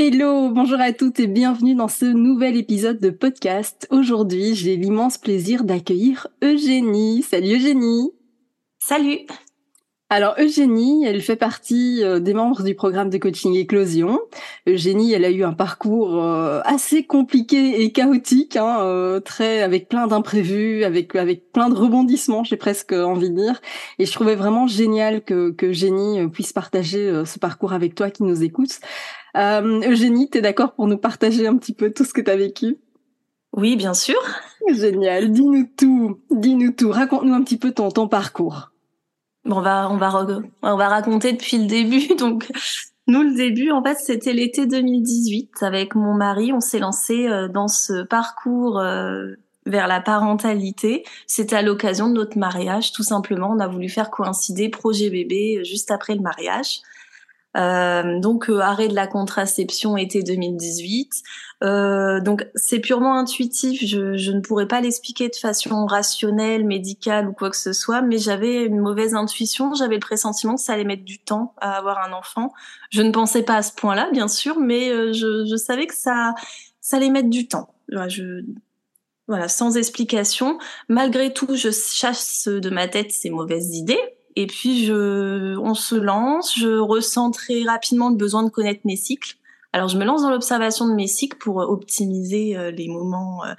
Hello, bonjour à toutes et bienvenue dans ce nouvel épisode de podcast. Aujourd'hui, j'ai l'immense plaisir d'accueillir Eugénie. Salut Eugénie. Salut. Alors Eugénie, elle fait partie euh, des membres du programme de coaching Éclosion. Eugénie, elle a eu un parcours euh, assez compliqué et chaotique, hein, euh, très avec plein d'imprévus, avec avec plein de rebondissements, j'ai presque envie de dire. Et je trouvais vraiment génial que que Eugénie puisse partager ce parcours avec toi qui nous écoutes. Euh, Eugénie, tu es d'accord pour nous partager un petit peu tout ce que tu as vécu? Oui, bien sûr. Génial. Dis-nous tout. Dis-nous tout. Raconte-nous un petit peu ton, ton parcours. On va, on va, on va raconter depuis le début. Donc, nous, le début, en fait, c'était l'été 2018. Avec mon mari, on s'est lancé euh, dans ce parcours euh, vers la parentalité. C'était à l'occasion de notre mariage, tout simplement. On a voulu faire coïncider projet bébé juste après le mariage. Euh, donc euh, arrêt de la contraception été 2018. Euh, donc c'est purement intuitif. Je, je ne pourrais pas l'expliquer de façon rationnelle, médicale ou quoi que ce soit, mais j'avais une mauvaise intuition. J'avais le pressentiment que ça allait mettre du temps à avoir un enfant. Je ne pensais pas à ce point-là, bien sûr, mais euh, je, je, savais que ça, ça allait mettre du temps. Je, voilà, sans explication. Malgré tout, je chasse de ma tête ces mauvaises idées et puis, je, on se lance. Je ressens très rapidement le besoin de connaître mes cycles. Alors, je me lance dans l'observation de mes cycles pour optimiser euh, les moments, euh,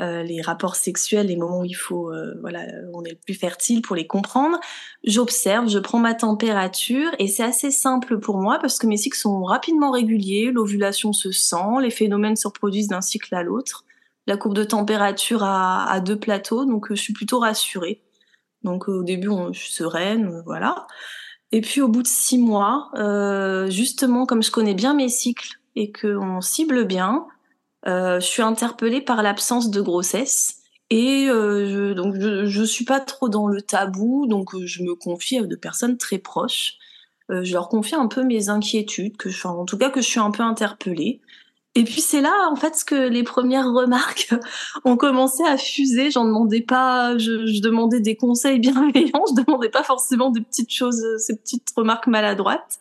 euh, les rapports sexuels, les moments où il faut, voilà, on est le plus fertile pour les comprendre. J'observe, je prends ma température et c'est assez simple pour moi parce que mes cycles sont rapidement réguliers. L'ovulation se sent, les phénomènes se reproduisent d'un cycle à l'autre. La courbe de température a, deux plateaux, donc je suis plutôt rassurée. Donc au début, on, je suis sereine, euh, voilà. Et puis au bout de six mois, euh, justement, comme je connais bien mes cycles et qu'on cible bien, euh, je suis interpellée par l'absence de grossesse. Et je, donc je, je suis pas trop dans le tabou, donc je me confie à de personnes très proches. je leur confie un peu mes inquiétudes, que je, en tout cas que je suis un peu interpellée. Et puis c'est là en fait que les premières remarques ont commencé à fuser. J'en demandais pas, je, je, demandais des conseils bienveillants, je demandais pas forcément des petites choses, ces petites remarques maladroites.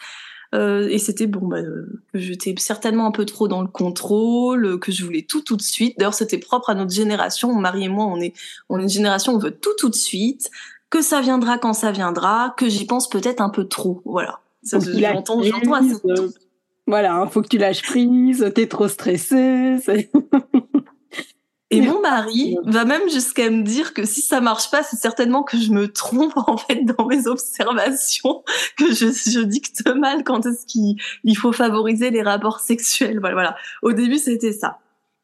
Euh, et c'était bon, bah, que j'étais certainement un peu trop dans le contrôle, que je voulais tout tout de suite. D'ailleurs, c'était propre à notre génération. Mon mari et moi, on est, on est une génération on veut tout tout de suite, que ça viendra quand ça viendra, que j'y pense peut-être un peu trop. Voilà. J'entends, j'entends. Voilà, hein, faut que tu lâches prise, t'es trop stressée. Et mon mari va même jusqu'à me dire que si ça marche pas, c'est certainement que je me trompe en fait dans mes observations, que je, je dicte mal quand est-ce qu'il il faut favoriser les rapports sexuels. Voilà, voilà. Au début, c'était ça.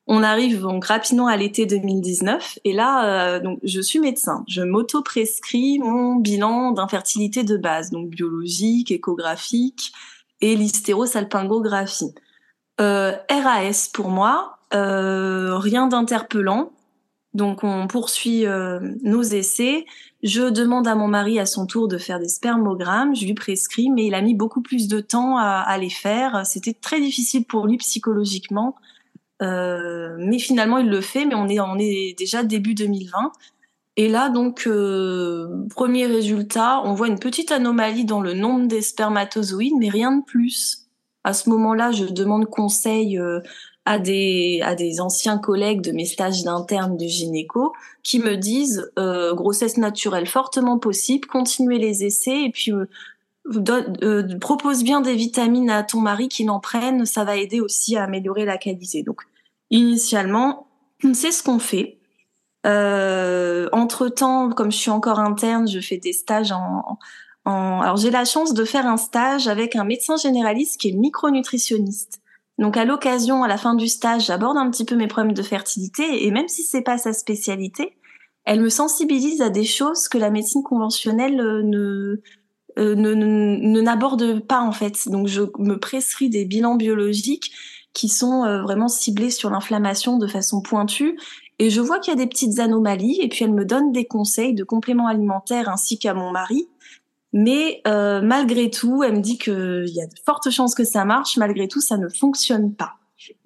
On arrive donc rapidement à l'été 2019 et là, euh, donc je suis médecin. Je m'auto-prescris mon bilan d'infertilité de base, donc biologique, échographique, et l'hystérosalpingographie. Euh, RAS pour moi, euh, rien d'interpellant. Donc on poursuit euh, nos essais. Je demande à mon mari à son tour de faire des spermogrammes. Je lui prescris, mais il a mis beaucoup plus de temps à, à les faire. C'était très difficile pour lui psychologiquement. Mais finalement, il le fait. Mais on est, on est déjà début 2020. Et là, donc, euh, premier résultat, on voit une petite anomalie dans le nombre des spermatozoïdes, mais rien de plus. À ce moment-là, je demande conseil euh, à des à des anciens collègues de mes stages d'interne de gynéco qui me disent euh, grossesse naturelle fortement possible, continuez les essais et puis euh, propose bien des vitamines à ton mari qui n'en prenne, ça va aider aussi à améliorer la qualité. Donc, initialement, c'est ce qu'on fait. Euh, entre temps, comme je suis encore interne, je fais des stages en, Alors j'ai la chance de faire un stage avec un médecin généraliste qui est micronutritionniste. Donc à l'occasion, à la fin du stage, j'aborde un petit peu mes problèmes de fertilité et même si c'est pas sa spécialité, elle me sensibilise à des choses que la médecine conventionnelle euh, euh, ne ne n'aborde pas en fait. Donc je me prescris des bilans biologiques qui sont euh, vraiment ciblés sur l'inflammation de façon pointue et je vois qu'il y a des petites anomalies et puis elle me donne des conseils de compléments alimentaires ainsi qu'à mon mari mais euh, malgré tout, elle me dit qu'il y a de fortes chances que ça marche. Malgré tout, ça ne fonctionne pas.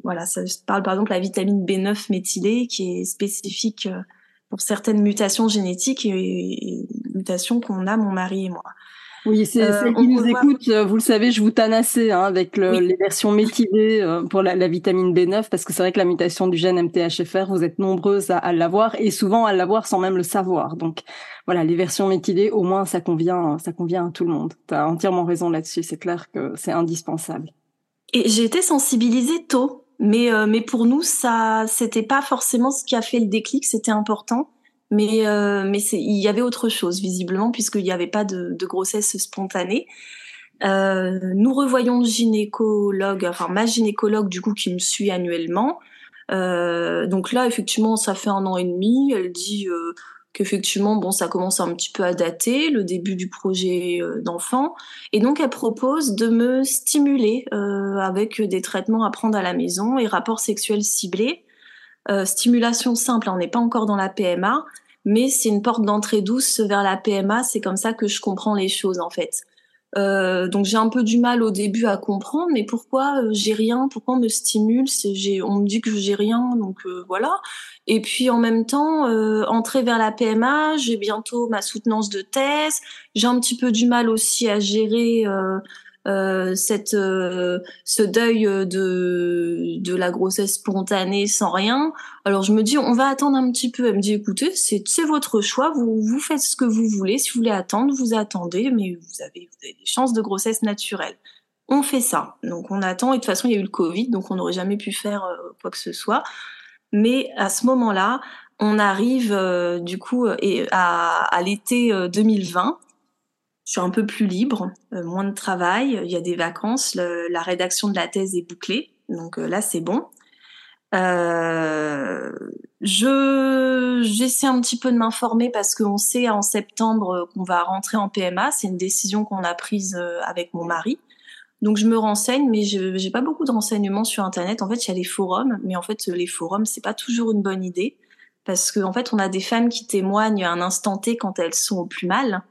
Voilà, ça parle par exemple de la vitamine B9 méthylée qui est spécifique euh, pour certaines mutations génétiques et mutations qu'on a mon mari et moi. Oui, c'est euh, celles qui nous écoutent, euh, vous le savez, je vous tanne assez hein, avec le, les versions méthylées euh, pour la, la, vitamine B9 parce que c'est vrai que la mutation du gène MTHFR, vous êtes nombreuses à, à l'avoir et souvent à l'avoir sans même le savoir. Donc voilà, les versions méthylées, au moins ça convient, ça convient à tout le monde. Tu as entièrement raison là-dessus, c'est clair que c'est indispensable. Et j'ai été sensibilisée tôt, mais mais pour nous ça c'était pas forcément ce qui a fait le déclic, c'était important mais euh, mais il y avait autre chose visiblement puisqu'il n'y avait pas de, de grossesse spontanée. Euh, nous revoyons le gynécologue, enfin ma gynécologue du coup qui me suit annuellement. Euh, donc là effectivement ça fait un an et demi. Elle dit euh, qu'effectivement bon ça commence un petit peu à dater le début du projet euh, d'enfant et donc elle propose de me stimuler euh, avec des traitements à prendre à la maison et rapports sexuels ciblés euh, stimulation simple, on n'est pas encore dans la PMA, mais c'est une porte d'entrée douce vers la PMA. C'est comme ça que je comprends les choses en fait. Euh, donc j'ai un peu du mal au début à comprendre, mais pourquoi euh, j'ai rien? Pourquoi on me stimule? On me dit que j'ai rien, donc voilà. Et puis en même temps, entrer vers la PMA, j'ai bientôt ma soutenance de thèse. J'ai un petit peu du mal aussi à gérer euh, cette euh, ce deuil de de la grossesse spontanée sans rien. Alors je me dis on va attendre un petit peu. Elle me dit écoutez c'est votre choix. Vous vous faites ce que vous voulez. Si vous voulez attendre vous attendez, mais vous avez des chances de grossesse naturelle. On fait ça. Donc on attend et de toute façon il y a eu le Covid donc on n'aurait jamais pu faire euh, quoi que ce soit. Mais à ce moment-là, on arrive du coup et à, à l'été 2020 je suis un peu plus libre, euh, moins de travail, il y a des vacances, la rédaction de la thèse est bouclée, donc euh, là c'est bon. Euh, je j'essaie un petit peu de m'informer parce qu'on sait en septembre qu'on va rentrer en PMA, c'est une décision qu'on a prise euh, avec mon mari. Donc je me renseigne, mais je j'ai pas beaucoup de renseignements sur internet. En fait, il y a les forums, mais en fait les forums c'est pas toujours une bonne idée parce qu'en en fait on a des femmes qui témoignent à un instant T quand elles sont au plus mal.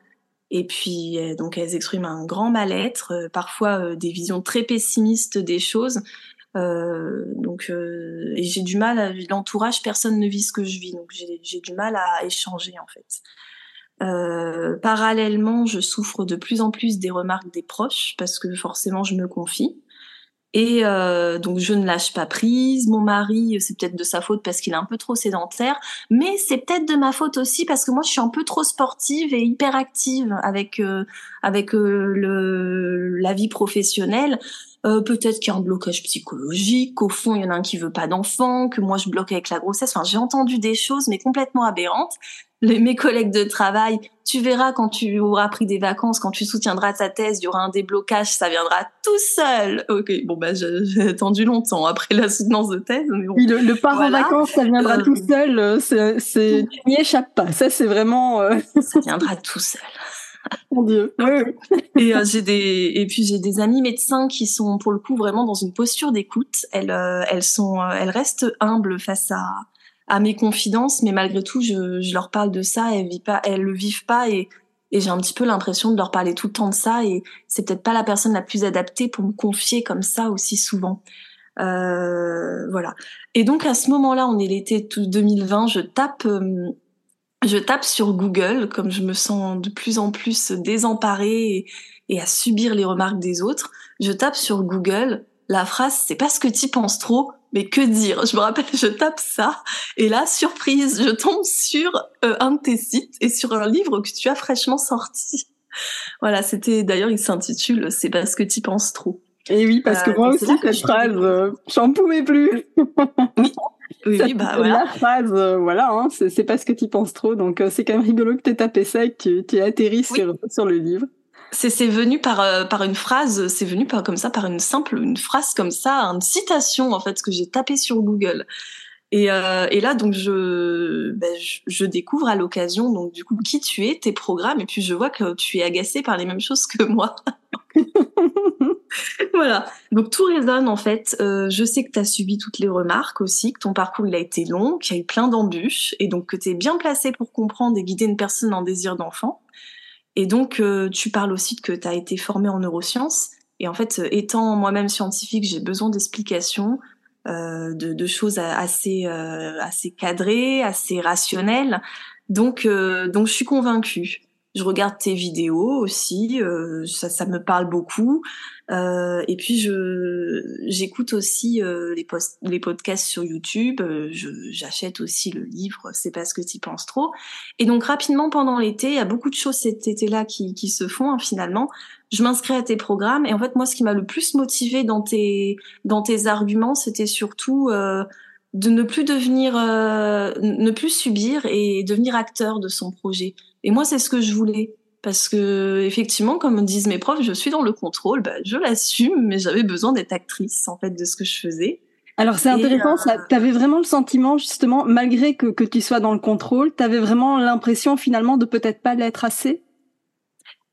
Et puis, euh, donc, elles expriment un grand mal-être, euh, parfois euh, des visions très pessimistes des choses. Donc, et j'ai du mal, à, l'entourage, personne ne vit ce que je vis, donc j'ai du mal à échanger en fait. Parallèlement, je souffre de plus en plus des remarques des proches parce que forcément, je me confie. Et euh, donc je ne lâche pas prise. Mon mari, c'est peut-être de sa faute parce qu'il est un peu trop sédentaire, mais c'est peut-être de ma faute aussi parce que moi je suis un peu trop sportive et hyper active avec euh, avec euh, le la vie professionnelle. Euh, peut-être qu'il y a un blocage psychologique, qu'au fond il y en a un qui veut pas d'enfant, que moi je bloque avec la grossesse. Enfin, j'ai entendu des choses mais complètement aberrantes les, mes collègues de travail, tu verras quand tu auras pris des vacances, quand tu soutiendras ta thèse, il y aura un déblocage, ça viendra tout seul. Ok, bon bah j'ai attendu longtemps après la soutenance de thèse. Mais bon, le, le part en vacances, ça viendra euh, tout seul. Euh, c'est, tu n'y échappes pas. Ça c'est vraiment. Euh... Ça viendra tout seul. Mon Dieu. et euh, j'ai des et puis j'ai des amis médecins qui sont pour le coup vraiment dans une posture d'écoute. Elles euh, elles sont elles restent humbles face à à mes confidences, mais malgré tout, je, je leur parle de ça, elles vivent pas, elles le vivent pas, et, et j'ai un petit peu l'impression de leur parler tout le temps de ça, et c'est peut-être pas la personne la plus adaptée pour me confier comme ça aussi souvent. Euh, voilà. Et donc à ce moment-là, on est l'été 2020, je tape, euh, je tape sur Google, comme je me sens de plus en plus désemparée et, à subir les remarques des autres. Je tape sur Google la phrase c'est parce que tu penses trop mais que dire? Je me rappelle, je tape ça, et là, surprise, je tombe sur euh, un de tes sites et sur un livre que tu as fraîchement sorti. Voilà, c'était d'ailleurs, il s'intitule C'est parce que tu penses trop. Et oui, parce que euh, moi aussi, cette phrase, euh, j'en pouvais plus. oui. Oui, bah voilà. La phrase, voilà, hein, c'est parce que tu penses trop. Donc c'est quand même rigolo que tu aies tapé ça et que tu, tu aies atterri sur, sur le livre. C'est venu par par une phrase, c'est venu par comme ça par une simple une phrase comme ça, une citation en fait que j'ai tapé sur Google. Et, euh, et là, donc, je, ben, je, je, découvre à l'occasion, donc, du coup, qui tu es, tes programmes, et puis je vois que tu es agacé par les mêmes choses que moi. voilà. Donc, tout résonne, en fait. Euh, je sais que tu as subi toutes les remarques aussi, que ton parcours, il a été long, qu'il y a eu plein d'embûches, et donc que tu es bien placé pour comprendre et guider une personne en désir d'enfant. Et donc, euh, tu parles aussi que tu as été formé en neurosciences. Et en fait, étant moi-même scientifique, j'ai besoin d'explications, euh, de, de, choses assez euh, assez cadrées, assez rationnelles. Donc euh, donc je suis convaincue. Je regarde tes vidéos aussi, ça, ça me parle beaucoup. Euh, et puis je j'écoute aussi euh, les, post les podcasts sur YouTube. J'achète aussi le livre C'est parce que tu penses trop. Et donc rapidement pendant l'été, il y a beaucoup de choses cet été-là qui, qui se font hein, finalement je m'inscris à tes programmes et en fait moi ce qui m'a le plus motivé dans tes dans tes arguments c'était surtout euh, de ne plus devenir euh, ne plus subir et devenir acteur de son projet. Et moi c'est ce que je voulais. Parce que effectivement comme disent mes profs je suis dans le contrôle. Bah, je l'assume mais j'avais besoin d'être actrice en fait de ce que je faisais. Alors c'est intéressant, euh... tu avais vraiment le sentiment justement, malgré que, que tu sois dans le contrôle, tu avais vraiment l'impression finalement de peut-être pas l'être assez?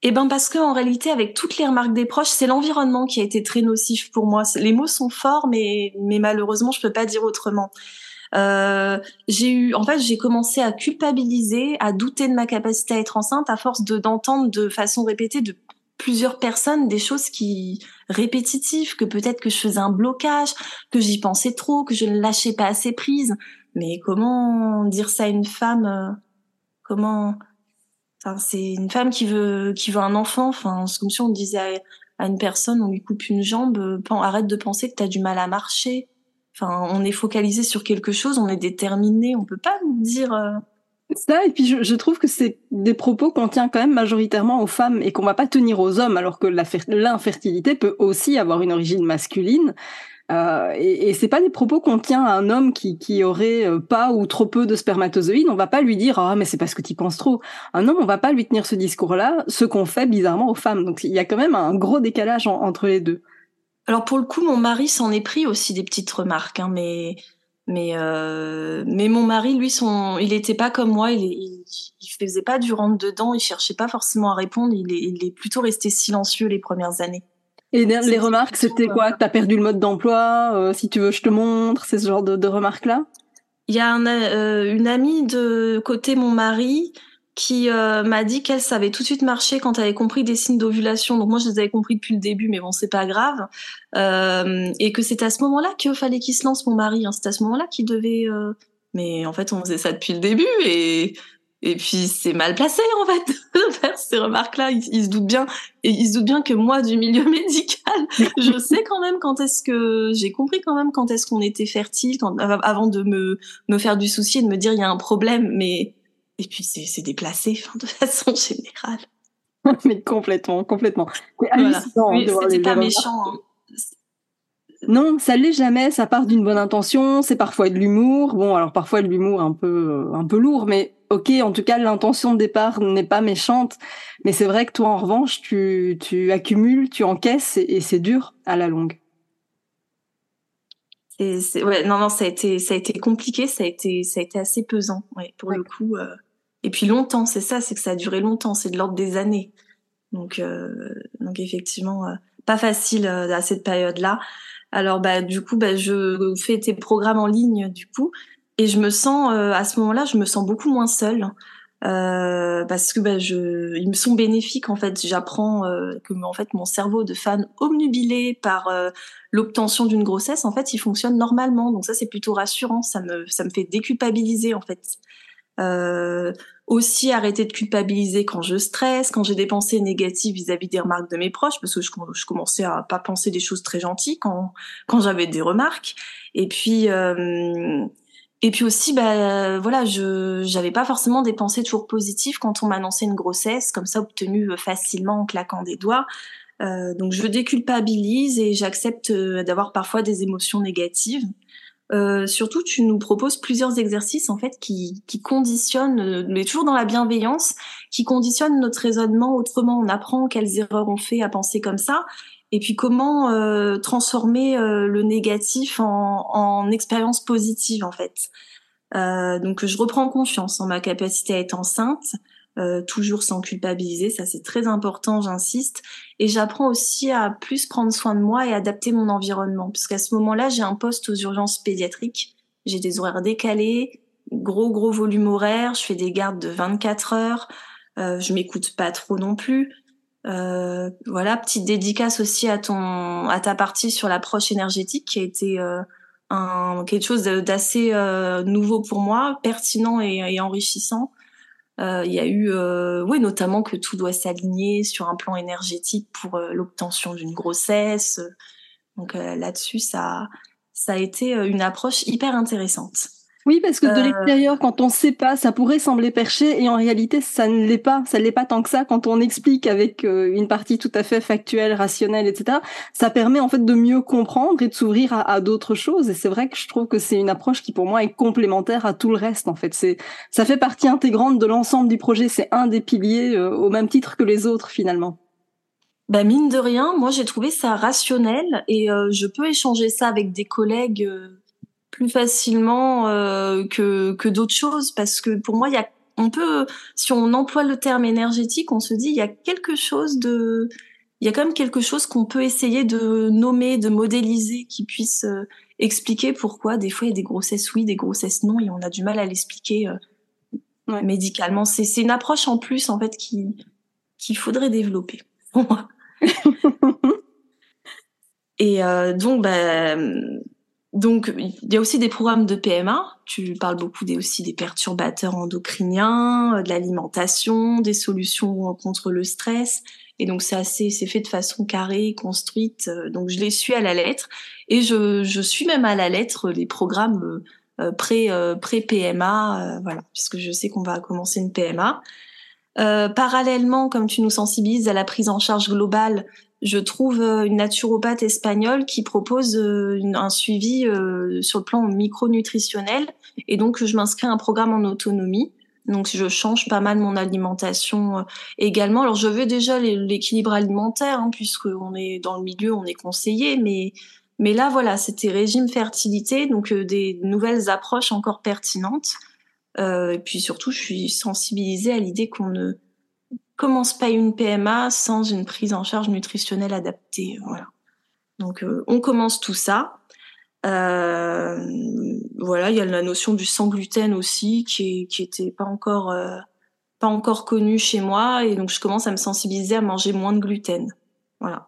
Eh ben parce que en réalité, avec toutes les remarques des proches, c'est l'environnement qui a été très nocif pour moi. Les mots sont forts, mais mais malheureusement, je peux pas dire autrement. Euh, j'ai eu, en fait, j'ai commencé à culpabiliser, à douter de ma capacité à être enceinte à force de d'entendre de façon répétée de plusieurs personnes des choses qui répétitives, que peut-être que je faisais un blocage, que j'y pensais trop, que je ne lâchais pas assez prise. Mais comment dire ça à une femme euh, C'est une femme qui veut qui veut un enfant. Enfin, c'est comme si on disait à, une personne, on lui coupe une jambe, euh, arrête de penser que tu as du mal à marcher. Enfin, on est focalisé sur quelque chose, on est déterminé, on peut pas nous dire. Euh, ça, et puis je, je trouve que c'est des propos qu'on tient quand même majoritairement aux femmes et qu'on va pas tenir aux hommes, alors que l'infertilité peut aussi avoir une origine masculine. Euh, et, et c'est pas des propos qu'on tient à un homme qui, qui aurait euh, pas ou trop peu de spermatozoïdes. On va pas lui dire ah mais c'est parce que tu penses trop. Un homme, on va pas lui tenir ce discours-là, ce qu'on fait bizarrement aux femmes. Donc il y a quand même un gros décalage entre les deux. Alors pour le coup, mon mari s'en est pris aussi des petites remarques, hein, mais mais euh, mais mon mari, lui, son, il était pas comme moi. Il, il, il faisait pas du rentre dedans. Il cherchait pas forcément à répondre. Il est, il est plutôt resté silencieux les premières années. Et les remarques, c'était quoi? T'as perdu le mode d'emploi euh, Si tu veux, je te montre. C'est ce genre de, de remarques-là? Il y a un, euh, une amie de côté mon mari qui euh, m'a dit qu'elle savait tout de suite marcher quand elle avait compris des signes d'ovulation. Donc moi, je les avais compris depuis le début, mais bon, c'est pas grave. et que c'est à ce moment-là qu'il fallait qu'il se lance, mon mari. Hein. C'est à ce moment-là qu'il devait... Mais en fait, on faisait ça depuis le début et et puis c'est mal placé en fait de faire ces remarques-là. Il, se doute bien et il se doute bien que moi du milieu médical, je sais quand même quand est-ce que j'ai compris quand même quand est-ce qu'on était fertile, quand, avant de me me faire du souci et de me dire il y a un problème. Mais et puis c'est déplacé enfin, de façon générale. mais complètement, complètement. Voilà. Oui, C'était pas méchant. Hein. Non, ça l'est jamais. Ça part d'une bonne intention. C'est parfois de l'humour. Bon, alors parfois de l'humour un peu, un peu lourd, mais ok, en tout cas, l'intention de départ n'est pas méchante, mais c'est vrai que toi, en revanche, tu, tu accumules, tu encaisses et, c'est dur à la longue. Et ouais, non, non, ça a été, ça a été compliqué, ça a été, ça a été assez pesant, ouais, pour le coup. Euh. et puis longtemps, c'est ça, c'est que ça a duré longtemps, c'est de l'ordre des années. Donc, euh, donc effectivement, euh, pas facile à cette période-là. Alors, bah, du coup, bah, je fais tes programmes en ligne, du coup. Et je me sens, euh, à ce moment-là, je me sens beaucoup moins seule. Euh, parce que bah, je, ils me sont bénéfiques en fait. J'apprends euh, que en fait mon cerveau de fan omnubilé par euh, l'obtention d'une grossesse, en fait, il fonctionne normalement. Donc ça c'est plutôt rassurant. Ça me ça me fait déculpabiliser en fait. Aussi arrêter de culpabiliser quand je stresse, quand j'ai des pensées négatives vis-à-vis des remarques de mes proches, parce que je, je, commençais à pas penser des choses très gentilles quand quand j'avais des remarques. Et puis euh, et puis aussi, bah, voilà, je j'avais pas forcément des pensées toujours positives quand on m'annonçait une grossesse, comme ça obtenue euh, facilement en claquant des doigts. Euh, donc je déculpabilise et j'accepte euh, d'avoir parfois des émotions négatives. Euh, surtout, tu nous proposes plusieurs exercices en fait qui, qui conditionnent, euh, mais toujours dans la bienveillance, qui conditionnent notre raisonnement autrement. On apprend quelles erreurs on fait à penser comme ça, et puis comment euh, transformer euh, le négatif en, en, expérience positive en fait. Euh, donc je reprends confiance en ma capacité à être enceinte, euh, toujours sans culpabiliser, ça c'est très important, j'insiste. Et j'apprends aussi à plus prendre soin de moi et adapter mon environnement, puisqu'à ce moment-là, j'ai un poste aux urgences pédiatriques, j'ai des horaires décalés, gros gros volume horaire, je fais des gardes de 24 heures, euh, je m'écoute pas trop non plus. Euh, voilà, petite dédicace aussi à ton à ta partie sur l'approche énergétique qui a été euh, un, quelque chose d'assez euh, nouveau pour moi, pertinent et enrichissant. Euh, il y a eu, euh, oui, notamment que tout doit s'aligner sur un plan énergétique pour euh, l'obtention d'une grossesse. Donc là-dessus, ça, ça a été une approche hyper intéressante. Oui, parce que de euh. l'extérieur, quand on ne sait pas, ça pourrait sembler perché, et en réalité, ça ne l'est pas. Ça ne l'est pas tant que ça. Quand on explique avec euh, une partie tout à fait factuelle, rationnelle, etc., ça permet en fait de mieux comprendre et de s'ouvrir à, à d'autres choses. Et c'est vrai que je trouve que c'est une approche qui, pour moi, est complémentaire à tout le reste. En fait, c'est ça fait partie intégrante de l'ensemble du projet. C'est un des piliers euh, au même titre que les autres, finalement. Bah mine de rien, moi j'ai trouvé ça rationnel et je peux échanger ça avec des collègues plus facilement euh, que, que d'autres choses. Parce que pour moi il y a on peut si on emploie le terme énergétique on se dit il y a quelque chose de il y a quand même quelque chose qu'on peut essayer de nommer de modéliser qui puisse euh, expliquer pourquoi des fois il y a des grossesses oui des grossesses non et on a du mal à l'expliquer euh, médicalement. C'est c'est une approche en plus en fait qui qu'il faudrait développer pour moi. Et donc bah donc, il y a aussi des programmes de PMA. Tu parles beaucoup des, aussi des perturbateurs endocriniens, euh, de l'alimentation, des solutions contre le stress. Et donc, c'est assez, c'est fait de façon carrée, construite. Euh, donc, je les suis à la lettre. Et je, je suis même à la lettre les programmes euh, pré, pré PMA, voilà, puisque je sais qu'on va commencer une PMA. Parallèlement, comme tu nous sensibilises à la prise en charge globale, je trouve euh, une naturopathe espagnole qui propose euh, un suivi euh, sur le plan micronutritionnel et donc je m'inscris à un programme en autonomie. Donc je change pas mal mon alimentation également. Alors je veux déjà l'équilibre alimentaire hein, puisque on est dans le milieu, on est conseillé, mais mais là voilà, c'était régime fertilité, donc des nouvelles approches encore pertinentes. et puis surtout, je suis sensibilisée à l'idée qu'on ne commence pas une PMA sans une prise en charge nutritionnelle adaptée. Voilà. Donc euh, on commence tout ça. Euh, voilà, il y a la notion du sans gluten aussi qui, qui était pas encore euh, pas encore connue chez moi et donc je commence à me sensibiliser à manger moins de gluten. Voilà.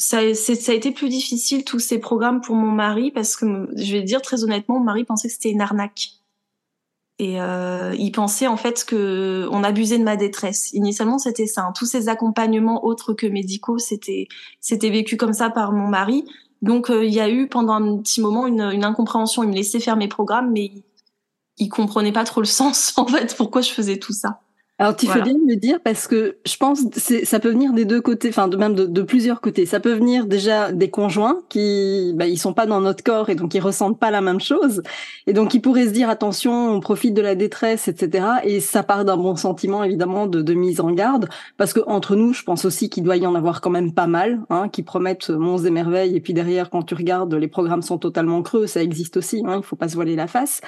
Ça, ça a été plus difficile tous ces programmes pour mon mari parce que je vais dire très honnêtement, mon mari pensait que c'était une arnaque. Et euh, il pensait en fait que on abusait de ma détresse. Initialement, c'était ça. Hein. Tous ces accompagnements autres que médicaux, c'était c'était vécu comme ça par mon mari. Donc euh, il y a eu pendant un petit moment une, une, incompréhension. Il me laissait faire mes programmes, mais il, il comprenait pas trop le sens en fait pourquoi je faisais tout ça. Alors tu fais bien de me dire parce que je pense que ça peut venir des deux côtés, enfin de même de, de, plusieurs côtés. Ça peut venir déjà des conjoints qui, bah, ils sont pas dans notre corps et donc ils ressentent pas la même chose et donc ils pourraient se dire attention, on profite de la détresse, etc. Et ça part d'un bon sentiment évidemment de, de, mise en garde parce que entre nous, je pense aussi qu'il doit y en avoir quand même pas mal, hein, qui promettent monts et merveilles et puis derrière quand tu regardes, les programmes sont totalement creux, ça existe aussi, hein, il faut pas se voiler la face.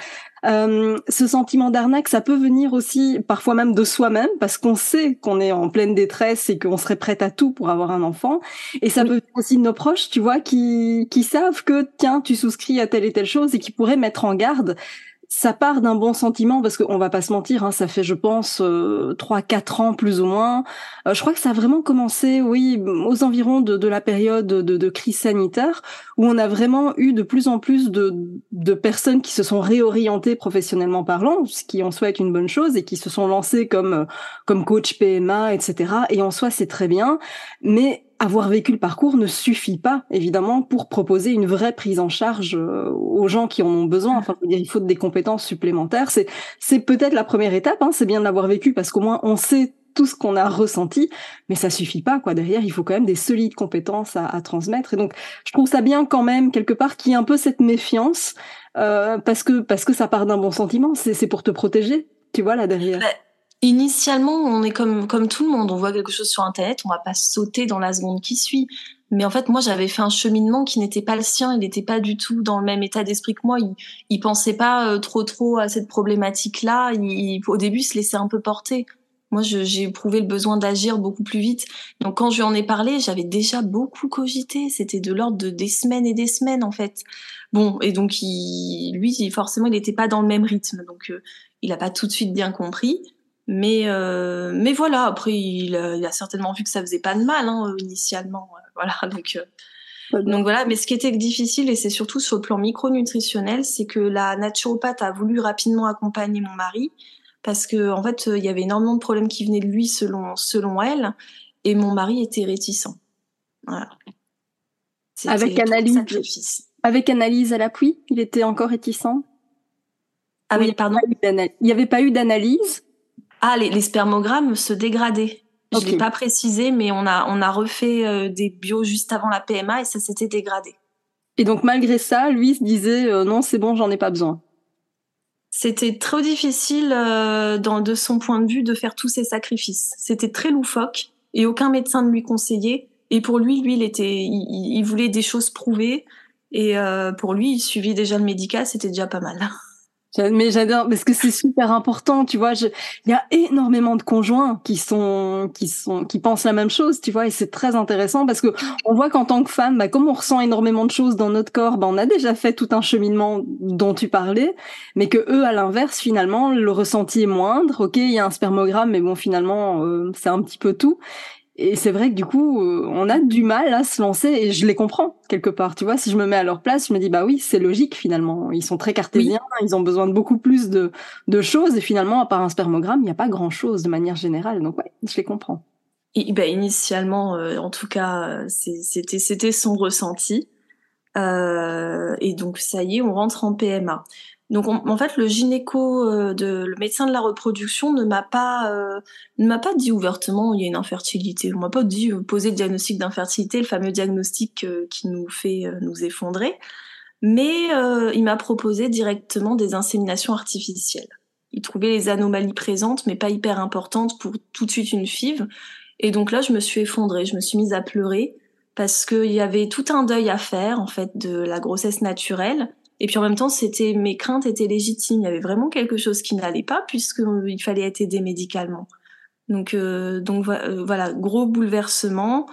Euh, ce sentiment d'arnaque, ça peut venir aussi parfois même de soi-même parce qu'on sait qu'on est en pleine détresse et qu'on serait prête à tout pour avoir un enfant. Et ça peut aussi de nos proches, tu vois, qui, qui savent que tiens, tu souscris à telle et telle chose et qui pourraient mettre en garde ça part d'un bon sentiment parce qu'on va pas se mentir, hein, ça fait je pense euh, trois quatre ans plus ou moins. Euh, je crois que ça a vraiment commencé, oui, aux environs de, de la période de, de, crise sanitaire où on a vraiment eu de plus en plus de, de personnes qui se sont réorientées professionnellement parlant, ce qui en soi est une bonne chose et qui se sont lancées comme comme coach PMA, etc. Et en soi c'est très bien, mais avoir vécu le parcours ne suffit pas, évidemment, pour proposer une vraie prise en charge euh, aux gens qui en ont besoin. Enfin, il faut des compétences supplémentaires. C'est, c'est peut-être la première étape. Hein, c'est bien de l'avoir vécu parce qu'au moins on sait tout ce qu'on a ressenti, mais ça suffit pas quoi. Derrière, il faut quand même des solides compétences à, à transmettre. Et donc, je trouve ça bien quand même quelque part qu'il y ait un peu cette méfiance euh, parce que parce que ça part d'un bon sentiment. C'est pour te protéger, tu vois là derrière. Bah, initialement, on est comme comme tout le monde. On voit quelque chose sur internet, on va pas sauter dans la seconde qui suit. Mais en fait, moi, j'avais fait un cheminement qui n'était pas le sien. Il n'était pas du tout dans le même état d'esprit que moi. Il, il pensait pas euh, trop, trop à cette problématique-là. Il, au début, il se laissait un peu porter. Moi, j'ai éprouvé le besoin d'agir beaucoup plus vite. Donc, quand je lui en ai parlé, j'avais déjà beaucoup cogité. C'était de l'ordre de des semaines et des semaines, en fait. Bon, et donc, il, lui, forcément, il n'était pas dans le même rythme. Donc, euh, il n'a pas tout de suite bien compris. Mais, euh, mais voilà, après, il a, il a, certainement vu que ça faisait pas de mal, hein, initialement. Voilà, donc. Euh, donc voilà, mais ce qui était difficile, et c'est surtout sur le plan micronutritionnel, c'est que la naturopathe a voulu rapidement accompagner mon mari, parce que en fait, il y avait énormément de problèmes qui venaient de lui selon selon elle, et mon mari était réticent. Voilà. Avec analyse, avec analyse à l'appui, il était encore réticent? Ah oui, pardon. Il n'y avait pas eu d'analyse? Ah, les, les spermogrammes se dégradaient. Je ne l'ai pas précisé, mais on a, on a refait euh, des bios juste avant la PMA et ça s'était dégradé. Et donc malgré ça, lui se disait euh, non, c'est bon, j'en ai pas besoin. C'était trop difficile euh, dans, de son point de vue de faire tous ces sacrifices. C'était très loufoque et aucun médecin ne lui conseillait. Et pour lui, lui, il était, il, il voulait des choses prouvées. Et pour lui, il suivit déjà le médical, c'était déjà pas mal. Mais j'adore parce que c'est super important, tu vois. Il y a énormément de conjoints qui sont qui sont qui pensent la même chose, tu vois, et c'est très intéressant parce que on voit qu'en tant que femme, bah, comme on ressent énormément de choses dans notre corps, bah, on a déjà fait tout un cheminement dont tu parlais, mais que eux, à l'inverse, finalement, le ressenti est moindre. Ok, il y a un spermogramme, mais bon, finalement, euh, c'est un petit peu tout. Et c'est vrai que du coup, euh, on a du mal à se lancer et je les comprends quelque part. Tu vois, si je me mets à leur place, je me dis bah oui, c'est logique finalement. Ils sont très cartésiens, ils ont besoin de beaucoup plus de, de choses et finalement, à part un spermogramme, il n'y a pas grand chose de manière générale. Donc ouais, je les comprends. Et, bah, initialement, euh, en tout cas, c'était c'était son ressenti. Euh, et donc ça y est, on rentre en PMA. Donc en fait, le gynéco, euh, de, le médecin de la reproduction ne m'a pas euh, ne m'a pas dit ouvertement il y a une infertilité. On m'a pas dit euh, poser le diagnostic d'infertilité, le fameux diagnostic qui nous fait nous effondrer. Mais il m'a proposé directement des inséminations artificielles. Il trouvait les anomalies présentes, mais pas hyper importantes pour tout de suite une FIV. Et donc là, je me suis effondrée, je me suis mise à pleurer parce qu'il y avait tout un deuil à faire en fait de la grossesse naturelle et puis en même temps, c'était mes craintes étaient légitimes. Il y avait vraiment quelque chose qui n'allait pas puisqu'il fallait être aidé médicalement. Donc, euh, donc euh, voilà, gros bouleversement.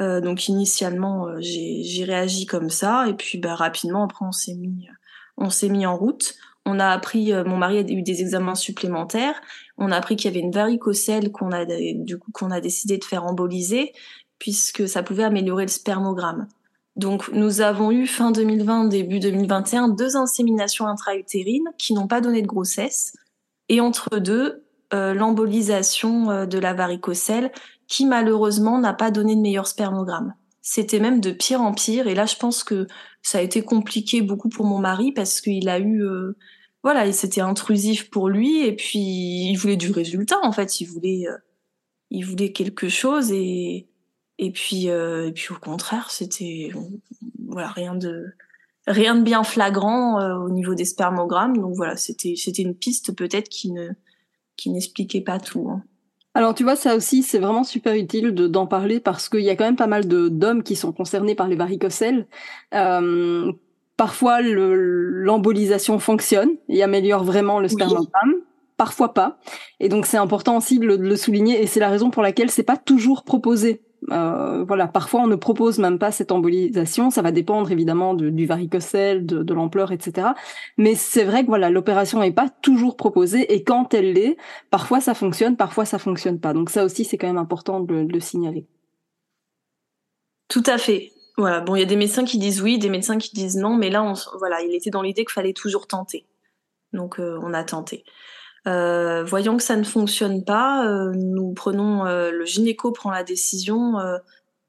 Euh, donc initialement, euh, j'ai réagi comme ça, et puis bah, rapidement après, on s'est mis, on s'est mis en route. On a appris, mon mari a eu des examens supplémentaires. On a appris qu'il y avait une varicocèle qu'on a du coup qu'on a décidé de faire emboliser puisque ça pouvait améliorer le spermogramme. Donc nous avons eu fin 2020, début 2021, deux inséminations intra-utérines qui n'ont pas donné de grossesse. Et entre deux, euh, l'embolisation euh, de la varicocèle qui malheureusement n'a pas donné de meilleur spermogramme. C'était même de pire en pire. Et là, je pense que ça a été compliqué beaucoup pour mon mari parce qu'il a eu... Euh, voilà, c'était intrusif pour lui et puis il voulait du résultat en fait. Il voulait, il voulait quelque chose et et puis, euh, et puis au contraire, c'était voilà rien de rien de bien flagrant euh, au niveau des spermogrammes. Donc voilà, c'était c'était une piste peut-être qui ne qui n'expliquait pas tout. Hein. Alors tu vois, ça aussi, c'est vraiment super utile d'en parler parce qu'il y a quand même pas mal d'hommes qui sont concernés par les varicocèles. Euh, parfois, l'embolisation fonctionne et améliore vraiment le spermogramme. Parfois pas. Et donc c'est important aussi de le, de le souligner et c'est la raison pour laquelle c'est pas toujours proposé euh, voilà, parfois on ne propose même pas cette embolisation. Ça va dépendre évidemment du varicocèle, de, l'ampleur, etc. Mais c'est vrai que voilà, l'opération n'est pas toujours proposée et quand elle l'est, parfois ça fonctionne, parfois ça fonctionne pas. Donc ça aussi c'est quand même important de, le signaler. Tout à fait. Voilà. Bon, il y a des médecins qui disent oui, des médecins qui disent non, mais là, on, voilà, il était dans l'idée qu'il fallait toujours tenter. Donc euh, on a tenté. Euh, voyant que ça ne fonctionne pas, euh, nous prenons, euh, le gynéco prend la décision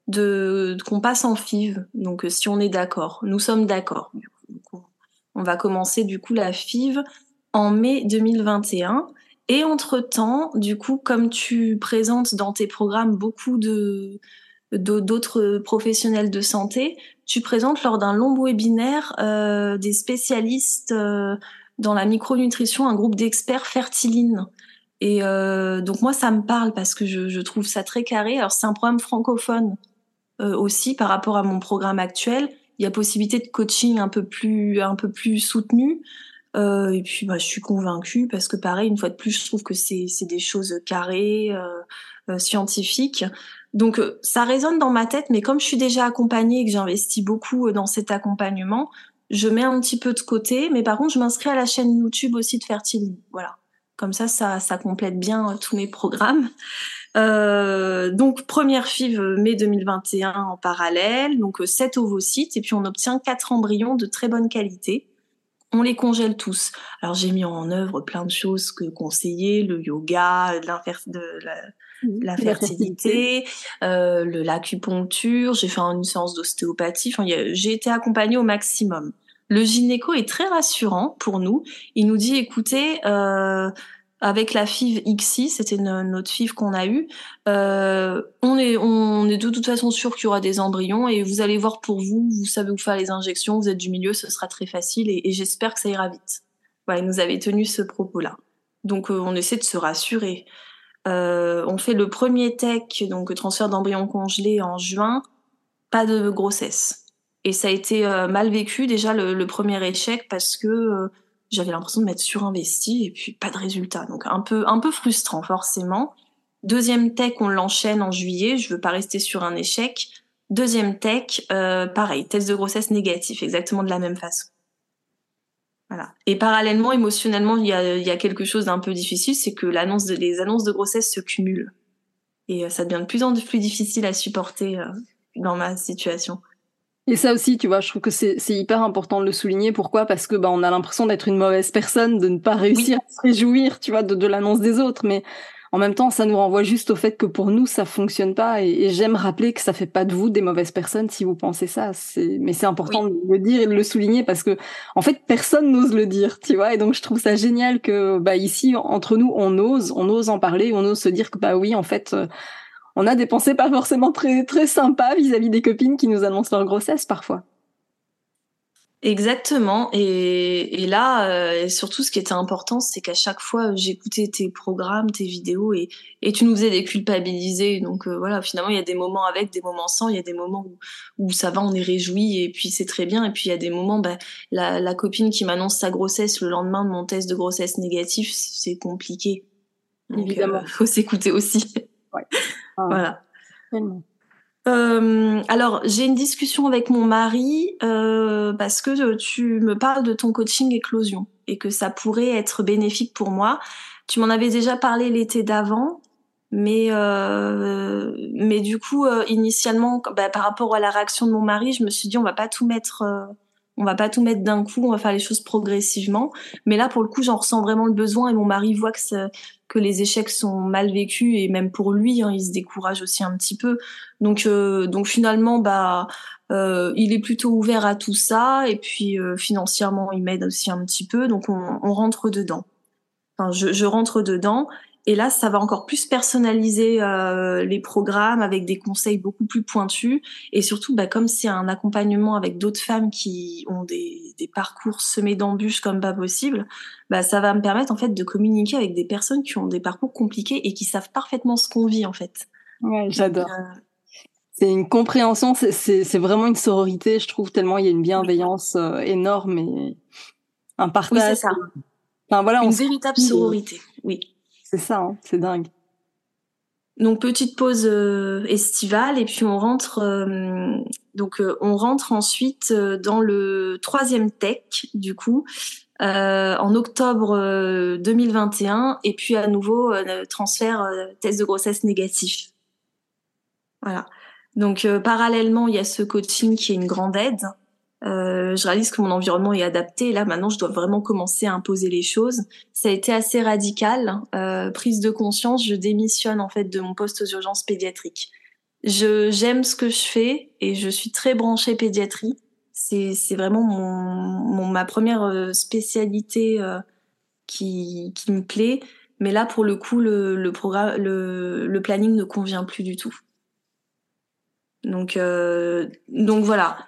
de, qu'on passe en FIV. Donc si on est d'accord, nous sommes d'accord. On va commencer du coup la FIV en mai 2021 Et entre-temps, du coup, comme tu présentes dans tes programmes beaucoup de d'autres professionnels de santé, tu présentes lors d'un long webinaire des spécialistes dans la micronutrition, un groupe d'experts fertiline. Et euh, donc moi, ça me parle parce que je, je trouve ça très carré. Alors c'est un programme francophone euh, aussi par rapport à mon programme actuel. Il y a possibilité de coaching un peu plus un peu plus soutenu. Euh, et puis bah, je suis convaincue parce que pareil, une fois de plus, je trouve que c'est des choses carrées, euh, scientifiques. Donc ça résonne dans ma tête, mais comme je suis déjà accompagnée et que j'investis beaucoup dans cet accompagnement, je mets un petit peu de côté. Mais par contre, je m'inscris à la chaîne YouTube aussi de Fertile. Voilà. Comme ça, ça, complète bien euh, tous mes programmes. Euh, donc première FIV euh, mai 2021 en parallèle, donc 7 ovocytes et puis on obtient quatre embryons de très bonne qualité. On les congèle tous. Alors j'ai mis en œuvre plein de choses que conseiller, le yoga, de, la, la fertilité, euh, l'acupuncture, j'ai fait une séance d'ostéopathie. Enfin, j'ai été accompagnée au maximum. Le gynéco est très rassurant pour nous. Il nous dit, écoutez, euh, avec la FIV XI, c'était notre FIV qu'on a eue, euh, on, est, on est de toute façon sûr qu'il y aura des embryons et vous allez voir pour vous, vous savez où faire les injections, vous êtes du milieu, ce sera très facile et, j'espère que ça ira vite. Voilà, il nous avait tenu ce propos-là. Donc euh, on essaie de se rassurer. Euh, on fait le premier tech, donc transfert d'embryons congelés en juin, pas de grossesse. Et ça a été mal vécu déjà le, premier échec parce que j'avais l'impression de m'être surinvesti et puis pas de résultat. Donc un peu un peu frustrant forcément. Deuxième tech, on l'enchaîne en juillet. Je veux pas rester sur un échec. Deuxième tech, euh, pareil, test de grossesse négatif, exactement de la même façon. Voilà. Et parallèlement, émotionnellement, il y a, y a quelque chose d'un peu difficile, c'est que l'annonce de, les annonces de grossesse se cumulent. Et ça devient de plus en plus difficile à supporter dans ma situation. Et ça aussi, tu vois, je trouve que c'est hyper important de le souligner. Pourquoi? Parce que bah, on a l'impression d'être une mauvaise personne, de ne pas réussir à se réjouir, tu vois, de, de l'annonce des autres. Mais en même temps, ça nous renvoie juste au fait que pour nous, ça fonctionne pas. Et, j'aime rappeler que ça fait pas de vous des mauvaises personnes si vous pensez ça. Mais c'est important de le dire et de le souligner parce que, en fait, personne n'ose le dire, tu vois. Et donc, je trouve ça génial que, bah, ici, entre nous, on ose, on ose en parler, on ose se dire que, bah oui, en fait. Euh, on a des pensées pas forcément très très sympas vis-à-vis des copines qui nous annoncent leur grossesse parfois. Exactement. Et, là, euh, surtout, ce qui était important, c'est qu'à chaque fois, j'écoutais tes programmes, tes vidéos, et, tu nous faisais déculpabiliser. Donc euh, voilà, finalement, il y a des moments avec, des moments sans. Il y a des moments où, ça va, on est réjoui, et puis c'est très bien. Et puis il y a des moments, bah, la, copine qui m'annonce sa grossesse le lendemain de mon test de grossesse négatif, c'est compliqué. Évidemment. Il euh, faut s'écouter aussi. Ah, voilà. Euh, alors, j'ai une discussion avec mon mari euh, parce que tu me parles de ton coaching éclosion et que ça pourrait être bénéfique pour moi. Tu m'en avais déjà parlé l'été d'avant, mais euh, mais du coup, euh, initialement, bah, par rapport à la réaction de mon mari, je me suis dit on va pas tout mettre euh, on va pas tout mettre d'un coup, on va faire les choses progressivement. Mais là, pour le coup, j'en ressens vraiment le besoin et mon mari voit que, que les échecs sont mal vécus et même pour lui, hein, il se décourage aussi un petit peu. Donc, euh, donc finalement, bah, euh, il est plutôt ouvert à tout ça et puis euh, financièrement, il m'aide aussi un petit peu. Donc, on, rentre dedans. Enfin, je rentre dedans et là, ça va encore plus personnaliser euh, les programmes avec des conseils beaucoup plus pointus. Et surtout, bah, comme c'est un accompagnement avec d'autres femmes qui ont des, des parcours semés d'embûches comme pas possible, bah, ça va me permettre en fait de communiquer avec des personnes qui ont des parcours compliqués et qui savent parfaitement ce qu'on vit en fait. Ouais, j'adore. Euh, c'est une compréhension, c'est vraiment une sororité, je trouve, tellement il y a une bienveillance euh, énorme et un partage. Oui, c'est ça. Enfin, voilà, une véritable sororité, oui. C'est ça, hein, c'est dingue. Donc petite pause euh, estivale et puis on rentre euh, donc euh, on rentre ensuite dans le troisième tech du coup en octobre 2021 et puis à nouveau transfert test de grossesse négatif. Voilà. Donc parallèlement il y a ce coaching qui est une grande aide euh, je réalise que mon environnement est adapté. là, maintenant, je dois vraiment commencer à imposer les choses. Ça a été assez radical. Euh, prise de conscience, je démissionne en fait de mon poste aux urgences pédiatriques. Je j'aime ce que je fais et je suis très branchée pédiatrie. C'est c'est vraiment mon, mon, ma première euh, spécialité euh, qui qui me plaît. Mais là, pour le coup, le, le programme, le, le planning ne convient plus du tout. Donc, euh, donc voilà.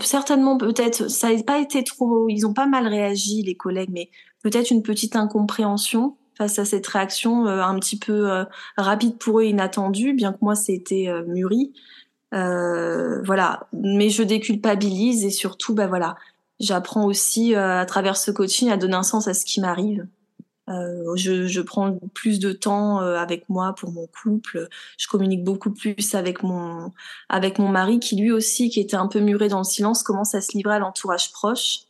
Certainement, peut-être, ça n'a pas été trop. Ils ont pas mal réagi, les collègues, mais peut-être une petite incompréhension face à cette réaction euh, un petit peu euh, rapide pour eux, inattendue, bien que moi, c'était euh, mûri. voilà. Mais je déculpabilise et surtout, bah voilà, j'apprends aussi à travers ce coaching à donner un sens à ce qui m'arrive. Euh, je, je, prends plus de temps euh, avec moi pour mon couple. Je communique beaucoup plus avec mon avec mon mari qui lui aussi, qui était un peu muré dans le silence, commence à se livrer à l'entourage proche.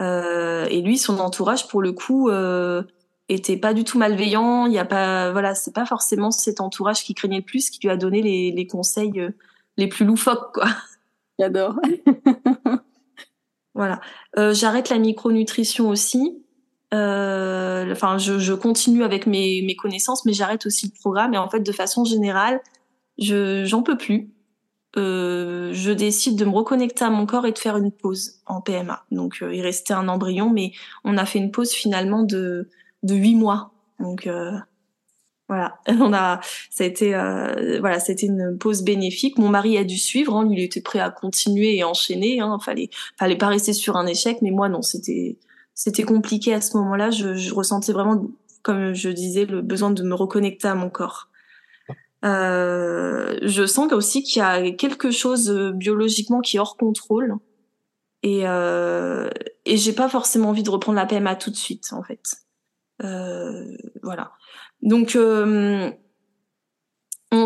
Euh, et lui, son entourage, pour le coup, euh, était pas du tout malveillant. Il y a pas, voilà, c'est pas forcément cet entourage qui craignait le plus qui lui a donné les, les conseils euh, les plus loufoques, quoi. J'adore. voilà. J'arrête la micronutrition aussi. Euh, enfin, je, je, continue avec mes, mes connaissances, mais j'arrête aussi le programme. Et en fait, de façon générale, je j'en peux plus. Euh, je décide de me reconnecter à mon corps et de faire une pause en PMA. Donc, euh, il restait un embryon, mais on a fait une pause finalement de de huit mois. Donc euh, voilà, on a, ça a été, euh, voilà, c'était une pause bénéfique. Mon mari a dû suivre, hein, il était prêt à continuer et enchaîner. Hein, fallait, fallait pas rester sur un échec, mais moi non, c'était, c'était compliqué à ce moment-là. Je, ressentais vraiment, comme je disais, le besoin de me reconnecter à mon corps. Euh, je sens aussi qu'il y a quelque chose euh, biologiquement qui est hors contrôle. Et, euh, et j'ai pas forcément envie de reprendre la PMA tout de suite, en fait. Euh, voilà. Donc, on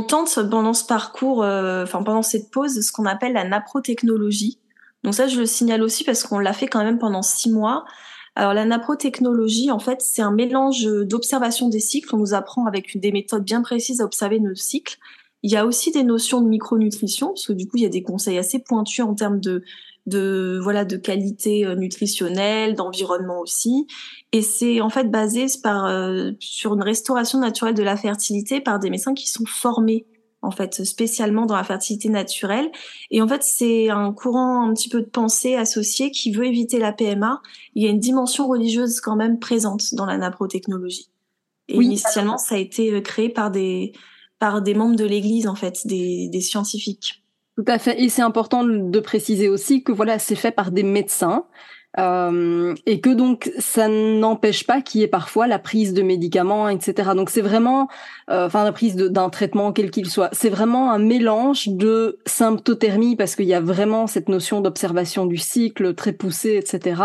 tente pendant ce parcours, enfin pendant cette pause, ce qu'on appelle la naprotechnologie. Donc ça, je le signale aussi parce qu'on l'a fait quand même pendant six mois. Alors la naprotechnologie, en fait, c'est un mélange d'observation des cycles. On nous apprend avec des méthodes bien précises à observer nos cycles. Il y a aussi des notions de micronutrition, parce que du coup, il y a des conseils assez pointus en termes de, de voilà de qualité euh, nutritionnelle, d'environnement aussi. Et c'est en fait basé par euh, sur une restauration naturelle de la fertilité par des médecins qui sont formés en fait, spécialement dans la fertilité naturelle. Et en fait, c'est un courant un petit peu de pensée associé qui veut éviter la PMA. Il y a une dimension religieuse quand même présente dans la naprotechnologie. Et oui, initialement, ça a été euh, créé par des, par des membres de l'Église, en fait, des, des scientifiques. Tout à fait. Et c'est important de préciser aussi que voilà, c'est fait par des médecins euh, et que donc ça n'empêche pas qu'il y ait parfois la prise de médicaments, etc. Donc c'est vraiment, euh, enfin la prise d'un traitement quel qu'il soit, c'est vraiment un mélange de symptothermie parce qu'il y a vraiment cette notion d'observation du cycle très poussée, etc.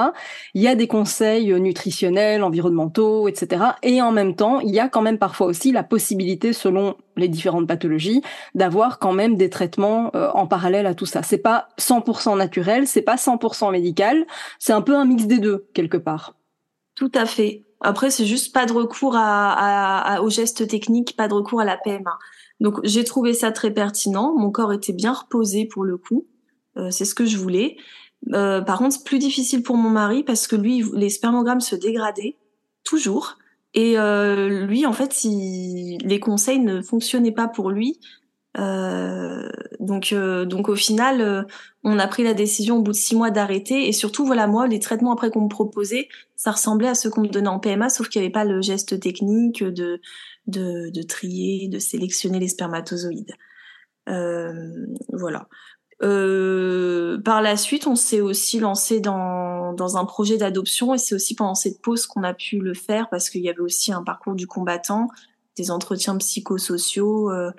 Il y a des conseils nutritionnels, environnementaux, etc. Et en même temps, il y a quand même parfois aussi la possibilité, selon les différentes pathologies, d'avoir quand même des traitements euh, en parallèle à tout ça. C'est pas 100% naturel, c'est pas 100% médical, c'est un peu un mix des deux quelque part. Tout à fait. Après, c'est juste pas de recours à, aux gestes techniques, pas de recours à la PMA. Donc, j'ai trouvé ça très pertinent. Mon corps était bien reposé pour le coup. Euh, c'est ce que je voulais. Euh, par contre, c'est plus difficile pour mon mari parce que lui, les spermogrammes se dégradaient toujours. Et euh, lui, en fait, il, les conseils ne fonctionnaient pas pour lui. Euh, donc, euh, donc au final, euh, on a pris la décision au bout de six mois d'arrêter. Et surtout, voilà, moi, les traitements après qu'on me proposait, ça ressemblait à ceux qu'on me donnait en PMA, sauf qu'il n'y avait pas le geste technique de, de, de trier, de sélectionner les spermatozoïdes. voilà. par la suite, on s'est aussi lancé dans, dans un projet d'adoption et c'est aussi pendant cette pause qu'on a pu le faire parce qu'il y avait aussi un parcours du combattant, des entretiens psychosociaux. Euh,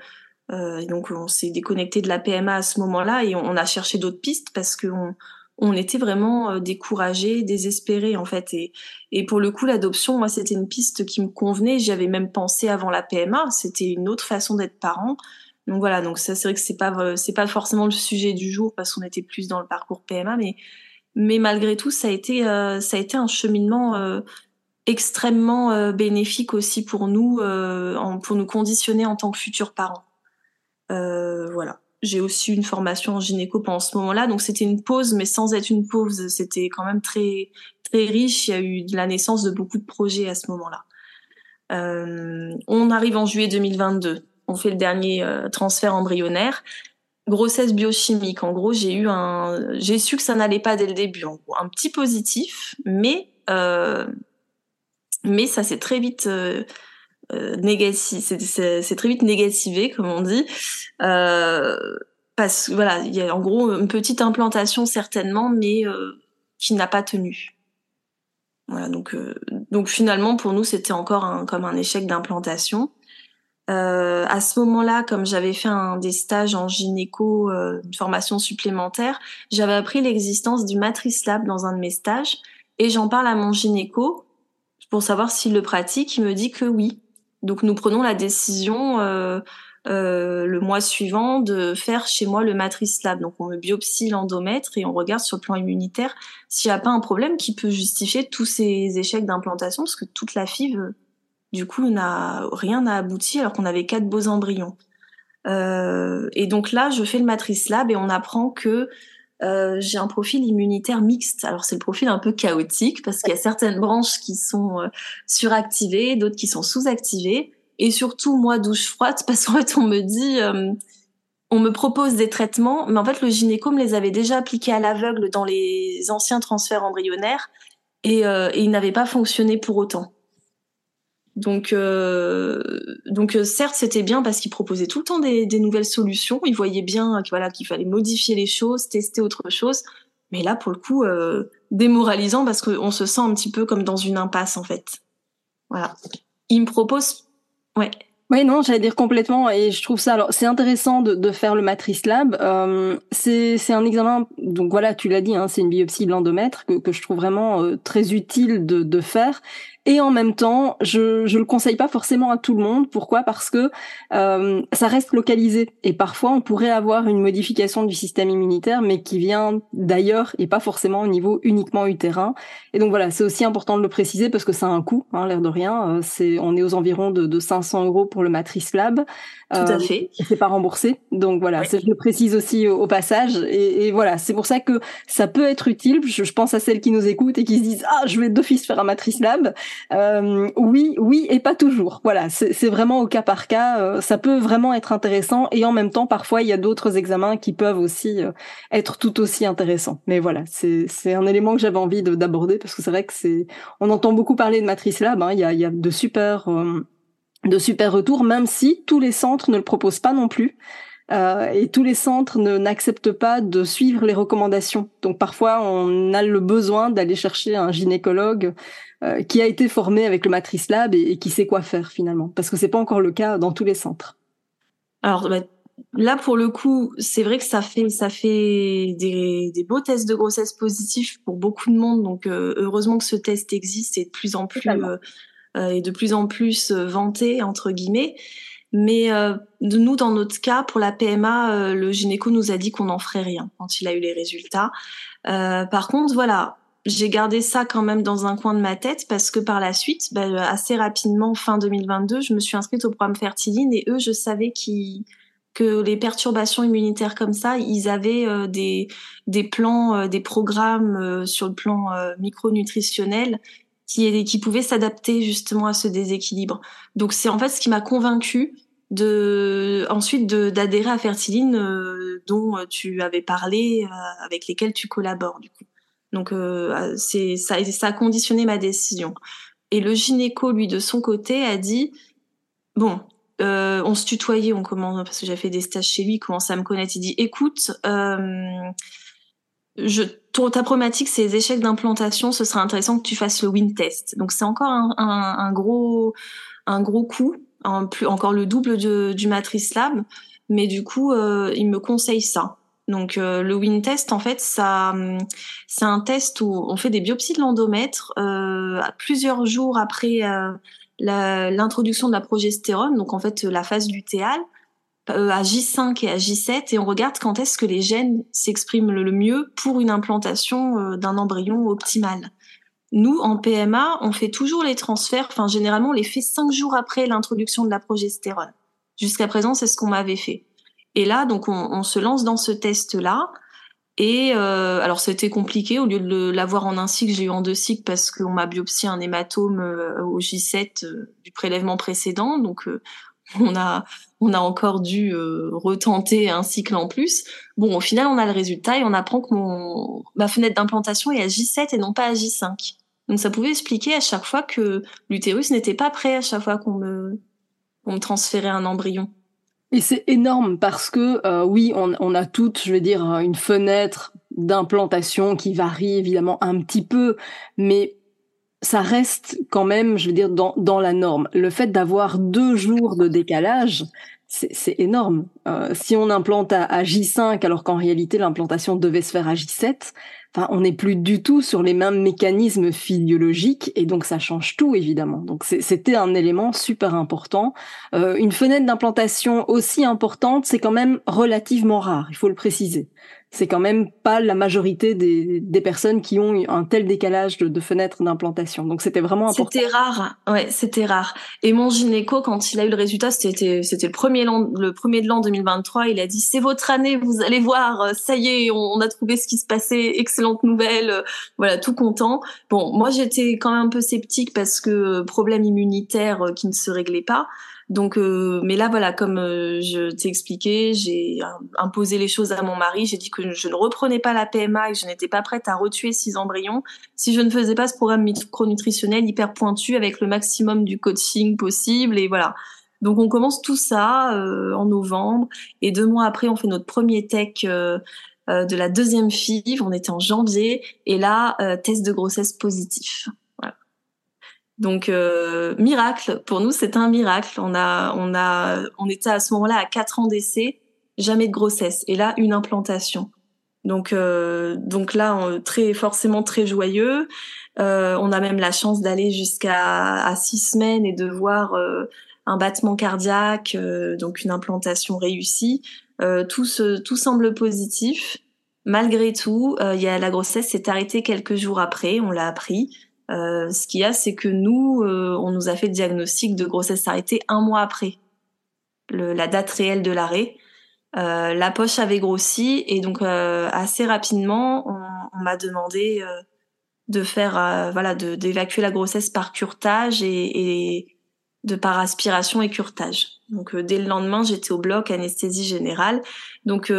euh, donc on s'est déconnecté de la PMA à ce moment-là et on, a cherché d'autres pistes parce qu'on on était vraiment euh, découragés, désespérés en fait. Et, et pour le coup, l'adoption, moi, c'était une piste qui me convenait. J'avais même pensé avant la PMA. C'était une autre façon d'être parent. Donc voilà. Donc ça, c'est vrai que c'est pas c'est pas forcément le sujet du jour parce qu'on était plus dans le parcours PMA, mais mais malgré tout, ça a été euh, ça a été un cheminement euh, extrêmement euh, bénéfique aussi pour nous, pour nous conditionner en tant que futurs parents. Voilà. J'ai aussi une formation en gynéco pendant ce moment-là, donc c'était une pause, mais sans être une pause, c'était quand même très très riche. Il y a eu la naissance de beaucoup de projets à ce moment-là. On arrive en juillet 2022. On fait le dernier transfert embryonnaire. Grossesse biochimique. En gros, j'ai eu un, j'ai su que ça n'allait pas dès le début. En gros, un petit positif, mais euh, mais ça s'est très vite négatif, c'est très vite négativé comme on dit. parce que voilà, il y a en gros une petite implantation certainement, mais qui n'a pas tenu. Voilà, donc donc finalement pour nous c'était encore un, comme un échec d'implantation. Euh, à ce moment-là, comme j'avais fait un, des stages en gynéco, euh, une formation supplémentaire, j'avais appris l'existence du Matrice Lab dans un de mes stages et j'en parle à mon gynéco pour savoir s'il le pratique. Il me dit que oui. Donc nous prenons la décision euh, le mois suivant de faire chez moi le Matrice Lab. Donc on me biopsie l'endomètre et on regarde sur le plan immunitaire s'il n'y a pas un problème qui peut justifier tous ces échecs d'implantation parce que toute la FIV du coup, rien n'a abouti alors qu'on avait quatre beaux embryons. Euh, et donc là, je fais le matrice lab et on apprend que euh, j'ai un profil immunitaire mixte. Alors c'est le profil un peu chaotique parce qu'il y a certaines branches qui sont euh, suractivées, d'autres qui sont sous-activées. Et surtout, moi, douche froide parce qu'en fait, on me dit, on me propose des traitements, mais en fait, le gynéco me les avait déjà appliqués à l'aveugle dans les anciens transferts embryonnaires et ils n'avaient pas fonctionné pour autant. Donc, euh, donc euh, certes, c'était bien parce qu'il proposait tout le temps des, nouvelles solutions. Il voyait bien qu'il fallait modifier les choses, tester autre chose. Mais là, pour le coup, euh, démoralisant parce qu'on se sent un petit peu comme dans une impasse en fait. Voilà. Il me propose, ouais. Oui, non, j'allais dire complètement, et je trouve ça. Alors, c'est intéressant de, faire le Matrice Lab. C'est un examen, donc voilà, tu l'as dit, hein, c'est une biopsie de l'endomètre que, je trouve vraiment très utile de faire. Et en même temps, je je le conseille pas forcément à tout le monde. Pourquoi? Parce que euh, ça reste localisé et parfois on pourrait avoir une modification du système immunitaire, mais qui vient d'ailleurs et pas forcément au niveau uniquement utérin. Et donc voilà, c'est aussi important de le préciser parce que ça a un coût, hein, l'air de rien. Euh, c'est on est aux environs de, de 500 euros pour le Matrice Lab. Tout à euh, fait. C'est pas remboursé, donc voilà, je le précise aussi au, passage. Et, et voilà, c'est pour ça que ça peut être utile. Je, je, pense à celles qui nous écoutent et qui se disent ah je vais d'office faire un Matrice Lab. Euh, oui, oui et pas toujours. Voilà, c'est vraiment au cas par cas. Euh, ça peut vraiment être intéressant et en même temps, parfois, il y a d'autres examens qui peuvent aussi euh, être tout aussi intéressants. Mais voilà, c'est un élément que j'avais envie d'aborder parce que c'est vrai que c'est, on entend beaucoup parler de Matrice Lab. Hein. Il, y a, il y a de super, de super retours, même si tous les centres ne le proposent pas non plus. Euh, et tous les centres n'acceptent pas de suivre les recommandations. Donc parfois, on a le besoin d'aller chercher un gynécologue euh, qui a été formé avec le Matrice Lab et, qui sait quoi faire finalement, parce que c'est pas encore le cas dans tous les centres. Alors bah, là, pour le coup, c'est vrai que ça fait ça fait des, des, beaux tests de grossesse positifs pour beaucoup de monde. Donc euh, heureusement que ce test existe et de plus en plus et de plus en plus vanté entre guillemets. Mais euh, nous, dans notre cas, pour la PMA, euh, le gynéco nous a dit qu'on n'en ferait rien quand il a eu les résultats. Euh, par contre, voilà, j'ai gardé ça quand même dans un coin de ma tête parce que par la suite, bah, assez rapidement, fin 2022, je me suis inscrite au programme Fertiline et eux, je savais que les perturbations immunitaires comme ça, ils avaient euh, des, des plans, des programmes sur le plan micronutritionnel qui, pouvait s'adapter justement à ce déséquilibre. Donc c'est en fait ce qui m'a convaincue de ensuite d'adhérer à Fertiline euh, dont tu avais parlé euh, avec lesquels tu collabores du coup. Donc euh, c'est ça, a conditionné ma décision. Et le gynéco lui de son côté a dit bon on se tutoyait, on commence parce que j'ai fait des stages chez lui, il commence à me connaître. Il dit écoute, je, ta problématique, c'est les échecs d'implantation. Ce serait intéressant que tu fasses le win test. Donc c'est encore un, un, un, gros, un gros coup, plus, encore le double du Matrice Lab. Mais du coup, euh, il me conseille ça. Donc euh, le win test, en fait, ça, c'est un test où on fait des biopsies de l'endomètre euh, plusieurs jours après euh, l'introduction de la progestérone, donc en fait la phase lutéale. Euh, à J5 et à J7 et on regarde quand est-ce que les gènes s'expriment le mieux pour une implantation euh, d'un embryon optimal. Nous, en PMA, on fait toujours les transferts, enfin généralement on les fait cinq jours après l'introduction de la progestérone. Jusqu'à présent, c'est ce qu'on m'avait fait. Et là, donc on, se lance dans ce test-là. Et euh, alors c'était compliqué, au lieu de l'avoir en un cycle, j'ai eu en deux cycles parce qu'on m'a biopsié un hématome au J7 du prélèvement précédent. Donc on a on a encore dû euh, retenter un cycle en plus. Bon, au final, on a le résultat et on apprend que mon ma fenêtre d'implantation est à J7 et non pas à J5. Donc ça pouvait expliquer à chaque fois que l'utérus n'était pas prêt à chaque fois qu'on me, me transférait un embryon. Et c'est énorme parce que euh, oui, on, on, a toutes, je veux dire, une fenêtre d'implantation qui varie évidemment un petit peu, mais ça reste quand même, je veux dire, dans, dans la norme. Le fait d'avoir deux jours de décalage, c'est énorme. Euh, si on implante à, à J5 alors qu'en réalité l'implantation devait se faire à J7, Enfin, on n'est plus du tout sur les mêmes mécanismes physiologiques et donc ça change tout évidemment. Donc c'était un élément super important. Euh, une fenêtre d'implantation aussi importante, c'est quand même relativement rare, il faut le préciser c'est quand même pas la majorité des, des, personnes qui ont un tel décalage de, de fenêtre d'implantation. Donc c'était vraiment important. C'était rare, ouais, c'était rare. Et mon gynéco, quand il a eu le résultat, c'était c'était le premier le premier de l'an 2023. Il a dit c'est votre année, vous allez voir, ça y est, on, a trouvé ce qui se passait, excellente nouvelle, voilà, tout content. Bon, moi j'étais quand même un peu sceptique parce que problème immunitaire qui ne se réglait pas. Donc, euh, mais là, voilà, comme euh, je t'ai expliqué, j'ai imposé les choses à mon mari. J'ai dit que je ne reprenais pas la PMA et que je n'étais pas prête à retuer six embryons si je ne faisais pas ce programme micronutritionnel hyper pointu avec le maximum du coaching possible. Et voilà. Donc, on commence tout ça euh, en novembre et deux mois après, on fait notre premier tech. de la deuxième FIV, on était en janvier, et là, test de grossesse positif. Donc euh, miracle pour nous, c'est un miracle. On a on a on était à ce moment-là à quatre ans d'essai, jamais de grossesse et là une implantation. Donc euh, donc là très forcément très joyeux. Euh, on a même la chance d'aller jusqu'à à six semaines et de voir un battement cardiaque, donc une implantation réussie. tout tout semble positif. Malgré tout, il y a la grossesse s'est arrêtée quelques jours après. On l'a appris. Euh, ce qu'il y a, c'est que nous, euh, on nous a fait le diagnostic de grossesse arrêtée un mois après la date réelle de l'arrêt. Euh, la poche avait grossi et donc assez rapidement, on, m'a demandé de faire, voilà, d'évacuer la grossesse par curtage et, et, de par aspiration et curtage. Donc dès le lendemain, j'étais au bloc anesthésie générale. Donc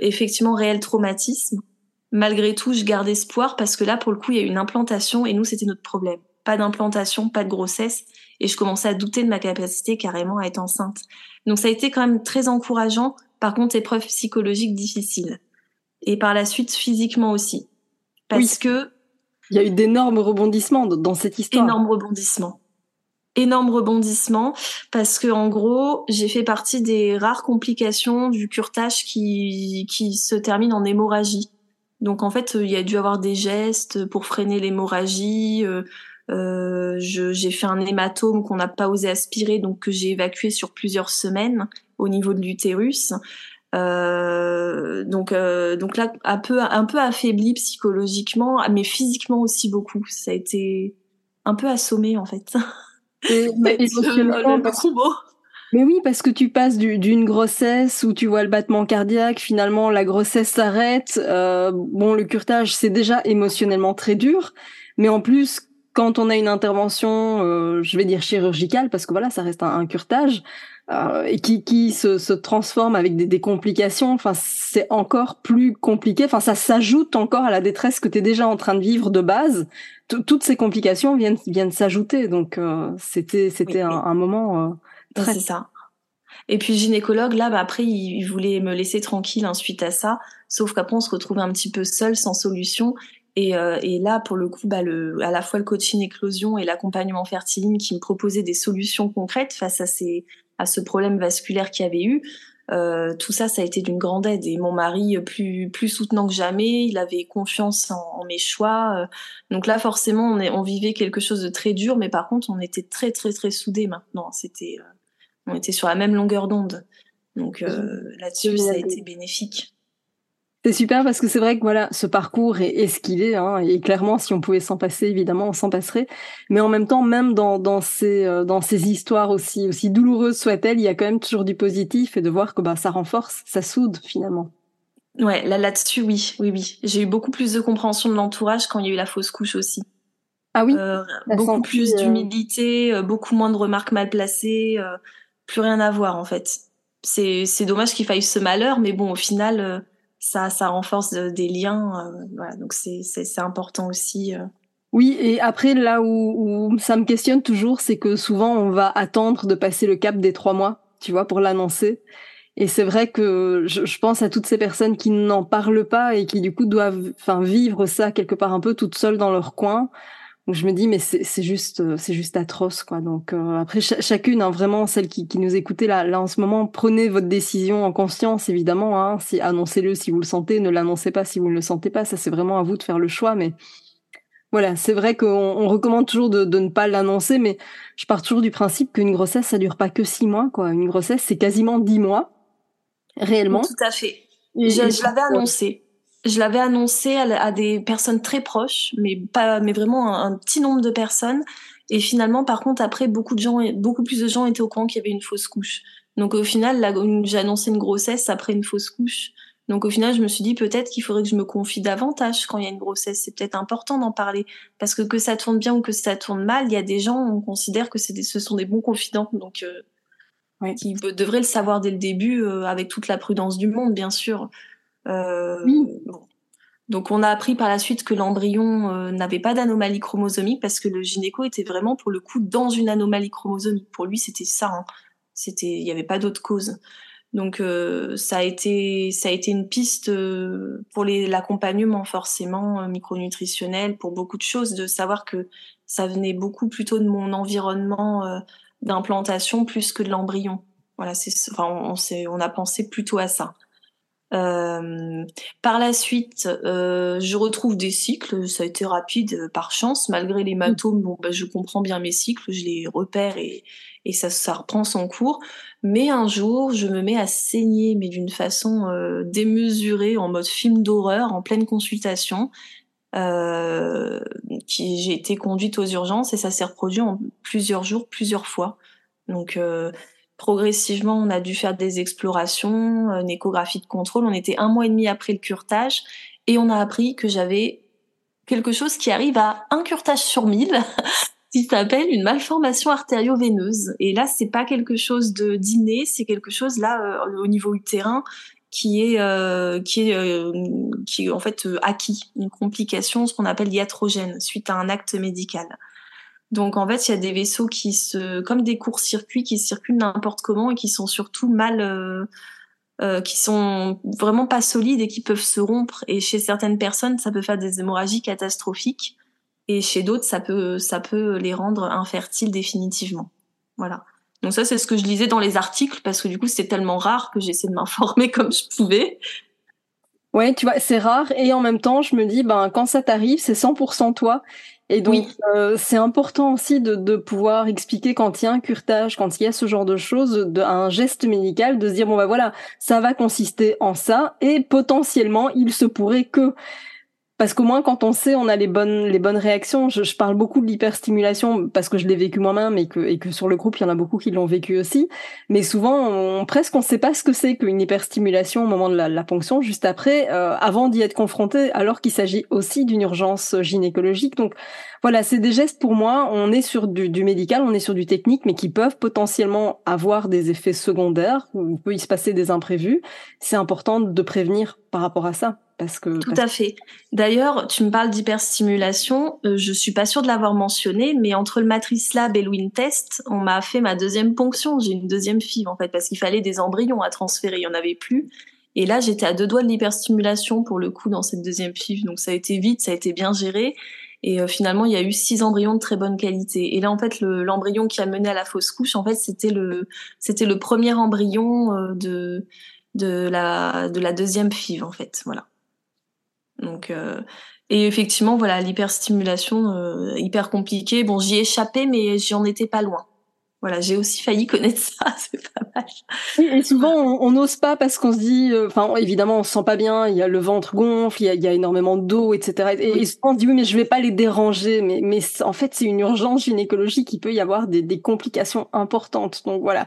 effectivement réel traumatisme malgré tout, je garde espoir parce que là, pour le coup, il y a une implantation et nous, c'était notre problème. Pas d'implantation, pas de grossesse. Et je commençais à douter de ma capacité carrément à être enceinte. Donc ça a été quand même très encourageant. Par contre, épreuve psychologique difficile. Et par la suite, physiquement aussi. Parce que... Il y a eu d'énormes rebondissements dans cette histoire. Énormes rebondissements. Énormes rebondissements parce que en gros j'ai fait partie des rares complications du curtage qui qui se termine en hémorragie donc en fait, il y a dû avoir des gestes pour freiner l'hémorragie. Euh, euh j'ai fait un hématome qu'on n'a pas osé aspirer, donc que j'ai évacué sur plusieurs semaines au niveau de l'utérus. Euh, donc, euh, donc là, un peu, un peu affaibli psychologiquement, mais physiquement aussi beaucoup. Ça a été un peu assommé en fait. Et, émotionnellement, mais oui, parce que tu passes d'une grossesse où tu vois le battement cardiaque, finalement la grossesse s'arrête. Euh, bon, le curtage, c'est déjà émotionnellement très dur, mais en plus, quand on a une intervention, euh, je vais dire chirurgicale, parce que voilà, ça reste un, curtage, euh, et qui, qui se, se, transforme avec des, des complications, enfin, c'est encore plus compliqué. Enfin, ça s'ajoute encore à la détresse que tu es déjà en train de vivre de base. toutes ces complications viennent, viennent s'ajouter. Donc, euh, c'était c'était un, un, moment c'est ça. Et puis gynécologue, là, bah, après, il, voulait me laisser tranquille ensuite à ça. Sauf qu'après, on se retrouvait un petit peu seul, sans solution. Et, euh, et là, pour le coup, bah, le, à la fois le coaching éclosion et l'accompagnement fertiline qui me proposait des solutions concrètes face à, ces, à ce problème vasculaire qu'il y avait eu, euh, tout ça, ça a été d'une grande aide. Et mon mari, plus plus soutenant que jamais, il avait confiance en, en mes choix. Euh. Donc là, forcément, on, est, on vivait quelque chose de très dur, mais par contre, on était très très très soudés maintenant. C'était euh, on était sur la même longueur d'onde. Donc euh, là-dessus, ça a été bénéfique. C'est super parce que c'est vrai que voilà, ce parcours est, est ce qu'il est, hein, et clairement, si on pouvait s'en passer, évidemment, on s'en passerait. Mais en même temps, même dans, dans ces euh, dans ces histoires aussi aussi douloureuses soient-elles, il y a quand même toujours du positif et de voir que bah ça renforce, ça soude finalement. Ouais, là là-dessus, oui, oui, oui. J'ai eu beaucoup plus de compréhension de l'entourage quand il y a eu la fausse couche aussi. Ah oui? Euh, beaucoup plus euh, d'humilité, beaucoup moins de remarques mal placées plus rien à voir en fait. C'est dommage qu'il faille ce malheur, mais bon au final euh, ça ça renforce des liens, euh, voilà donc c'est important aussi. Euh. Oui, et après, là où, ça me questionne toujours, c'est que souvent, on va attendre de passer le cap des trois mois, tu vois, pour l'annoncer. Et c'est vrai que je, pense à toutes ces personnes qui n'en parlent pas et qui du coup doivent, vivre ça quelque part un peu toutes seules dans leur coin. Donc je me dis mais c'est juste c'est juste atroce quoi. Donc euh, après chacune hein, vraiment celle qui, qui nous écoutait là là en ce moment prenez votre décision en conscience évidemment hein, si annoncez-le si vous le sentez ne l'annoncez pas si vous ne le sentez pas ça c'est vraiment à vous de faire le choix mais voilà, c'est vrai qu'on on recommande toujours de, de ne pas l'annoncer, mais je pars toujours du principe qu'une grossesse, ça dure pas que six mois, quoi. Une grossesse, c'est quasiment dix mois, réellement. Tout à fait. je, je l'avais annoncé. Je l'avais annoncé à, à, des personnes très proches, mais pas, mais vraiment un, un, petit nombre de personnes. Et finalement, par contre, après, beaucoup de gens, beaucoup plus de gens étaient au courant qu'il y avait une fausse couche. Donc au final, j'ai annoncé une grossesse après une fausse couche. Donc au final, je me suis dit peut-être qu'il faudrait que je me confie davantage quand il y a une grossesse. C'est peut-être important d'en parler parce que que ça tourne bien ou que ça tourne mal, il y a des gens on considère que ce sont des bons confidents, donc euh, qui devraient le savoir dès le début euh, avec toute la prudence du monde, bien sûr. Euh, oui. bon. Donc on a appris par la suite que l'embryon euh, n'avait pas d'anomalie chromosomique parce que le gynéco était vraiment pour le coup dans une anomalie chromosomique. Pour lui, c'était ça. Hein. C'était, il n'y avait pas d'autre cause. Donc euh, ça a été ça a été une piste euh, pour l'accompagnement forcément micronutritionnel pour beaucoup de choses de savoir que ça venait beaucoup plutôt de mon environnement d'implantation plus que de l'embryon. Voilà, c'est enfin on, on, on a pensé plutôt à ça. Euh, par la suite, euh, je retrouve des cycles. Ça a été rapide euh, par chance, malgré l'hématome. Bon, bah, je comprends bien mes cycles, je les repère et, et ça, ça reprend son cours. Mais un jour, je me mets à saigner, mais d'une façon euh, démesurée, en mode film d'horreur, en pleine consultation. Euh, qui j'ai été conduite aux urgences et ça s'est reproduit en plusieurs jours, plusieurs fois. Donc euh, progressivement, on a dû faire des explorations, une échographie de contrôle. On était un mois et demi après le curtage et on a appris que j'avais quelque chose qui arrive à un curtage sur mille, qui s'appelle une malformation artério-veineuse. Et là, c'est pas quelque chose de d'inné, c'est quelque chose là euh, au niveau utérin qui est euh, qui est euh, qui est en fait euh, acquis, une complication, ce qu'on appelle iatrogène suite à un acte médical. Donc en fait, il y a des vaisseaux qui se, comme des courts-circuits qui circulent n'importe comment et qui sont surtout mal, euh, euh, qui sont vraiment pas solides et qui peuvent se rompre. Et chez certaines personnes, ça peut faire des hémorragies catastrophiques. Et chez d'autres, ça peut, ça peut les rendre infertiles définitivement. Voilà. Donc ça, c'est ce que je lisais dans les articles parce que du coup, c'est tellement rare que j'essaie de m'informer comme je pouvais. Ouais, tu vois, c'est rare et en même temps, je me dis, ben quand ça t'arrive, c'est 100% toi. Et donc, oui. euh, c'est important aussi de, de, pouvoir expliquer quand il y a un curtage, quand il y a ce genre de choses, de, un geste médical, de se dire, bon, bah voilà, ça va consister en ça, et potentiellement, il se pourrait que parce qu'au moins quand on sait, on a les bonnes les bonnes réactions. Je, je parle beaucoup de l'hyperstimulation parce que je l'ai vécu moi-même et que et que sur le groupe il y en a beaucoup qui l'ont vécu aussi. Mais souvent, on, presque on sait pas ce que c'est qu'une hyperstimulation au moment de la, la ponction, juste après, euh, avant d'y être confronté, alors qu'il s'agit aussi d'une urgence gynécologique. Donc voilà, c'est des gestes pour moi. On est sur du, du, médical, on est sur du technique, mais qui peuvent potentiellement avoir des effets secondaires. Où il peut y se passer des imprévus. C'est important de prévenir par rapport à ça. Parce que, Tout à fait. D'ailleurs, tu me parles d'hyperstimulation. Euh, je suis pas sûre de l'avoir mentionné, mais entre le Matrice Lab et le Wintest, on m'a fait ma deuxième ponction. J'ai une deuxième fille, en fait, parce qu'il fallait des embryons à transférer. Il y en avait plus. Et là, j'étais à deux doigts de l'hyperstimulation pour le coup dans cette deuxième FIV. Donc ça a été vite, ça a été bien géré. Et euh, finalement, il y a eu six embryons de très bonne qualité. Et là, en fait, l'embryon qui a mené à la fausse couche, en fait, c'était le, c'était le premier embryon euh, de, de la, de la deuxième FIV, en fait. Voilà. Donc, euh, et effectivement, voilà, l'hyperstimulation, euh, hyper compliquée. Bon, j'y ai échappé, mais j'en étais pas loin. Voilà, j'ai aussi failli connaître ça, c'est pas mal. Et souvent, on n'ose pas parce qu'on se dit, euh, enfin, évidemment, on se sent pas bien, il y a le ventre gonfle, il y a, il y a énormément d'eau, etc. Et, et, souvent, on se dit, oui, mais je vais pas les déranger. Mais, mais en fait, c'est une urgence gynécologique, il peut y avoir des, des complications importantes. Donc voilà,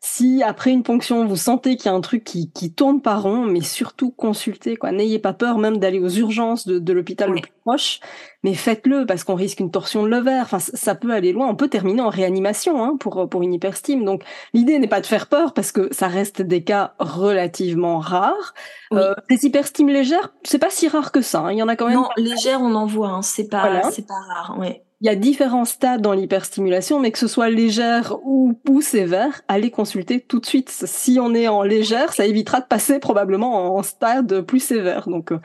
si après une ponction vous sentez qu'il y a un truc qui, qui tourne pas rond, mais surtout consultez quoi. N'ayez pas peur même d'aller aux urgences de, de l'hôpital le plus proche, mais faites-le parce qu'on risque une torsion de l'ovaire. Enfin, ça peut aller loin. On peut terminer en réanimation hein, pour pour une hyperstime. Donc l'idée n'est pas de faire peur parce que ça reste des cas relativement rares. Euh, des hyperstimes légères, c'est pas si rare que ça. Hein. Il y en a quand même. Non, légères on en voit. Hein. C'est pas c'est pas rare. Ouais il y a différents stades dans l'hyperstimulation, mais que ce soit légère ou, sévère, allez consulter tout de suite. Si on est en légère, ça évitera de passer probablement en stade plus sévère. Donc, euh,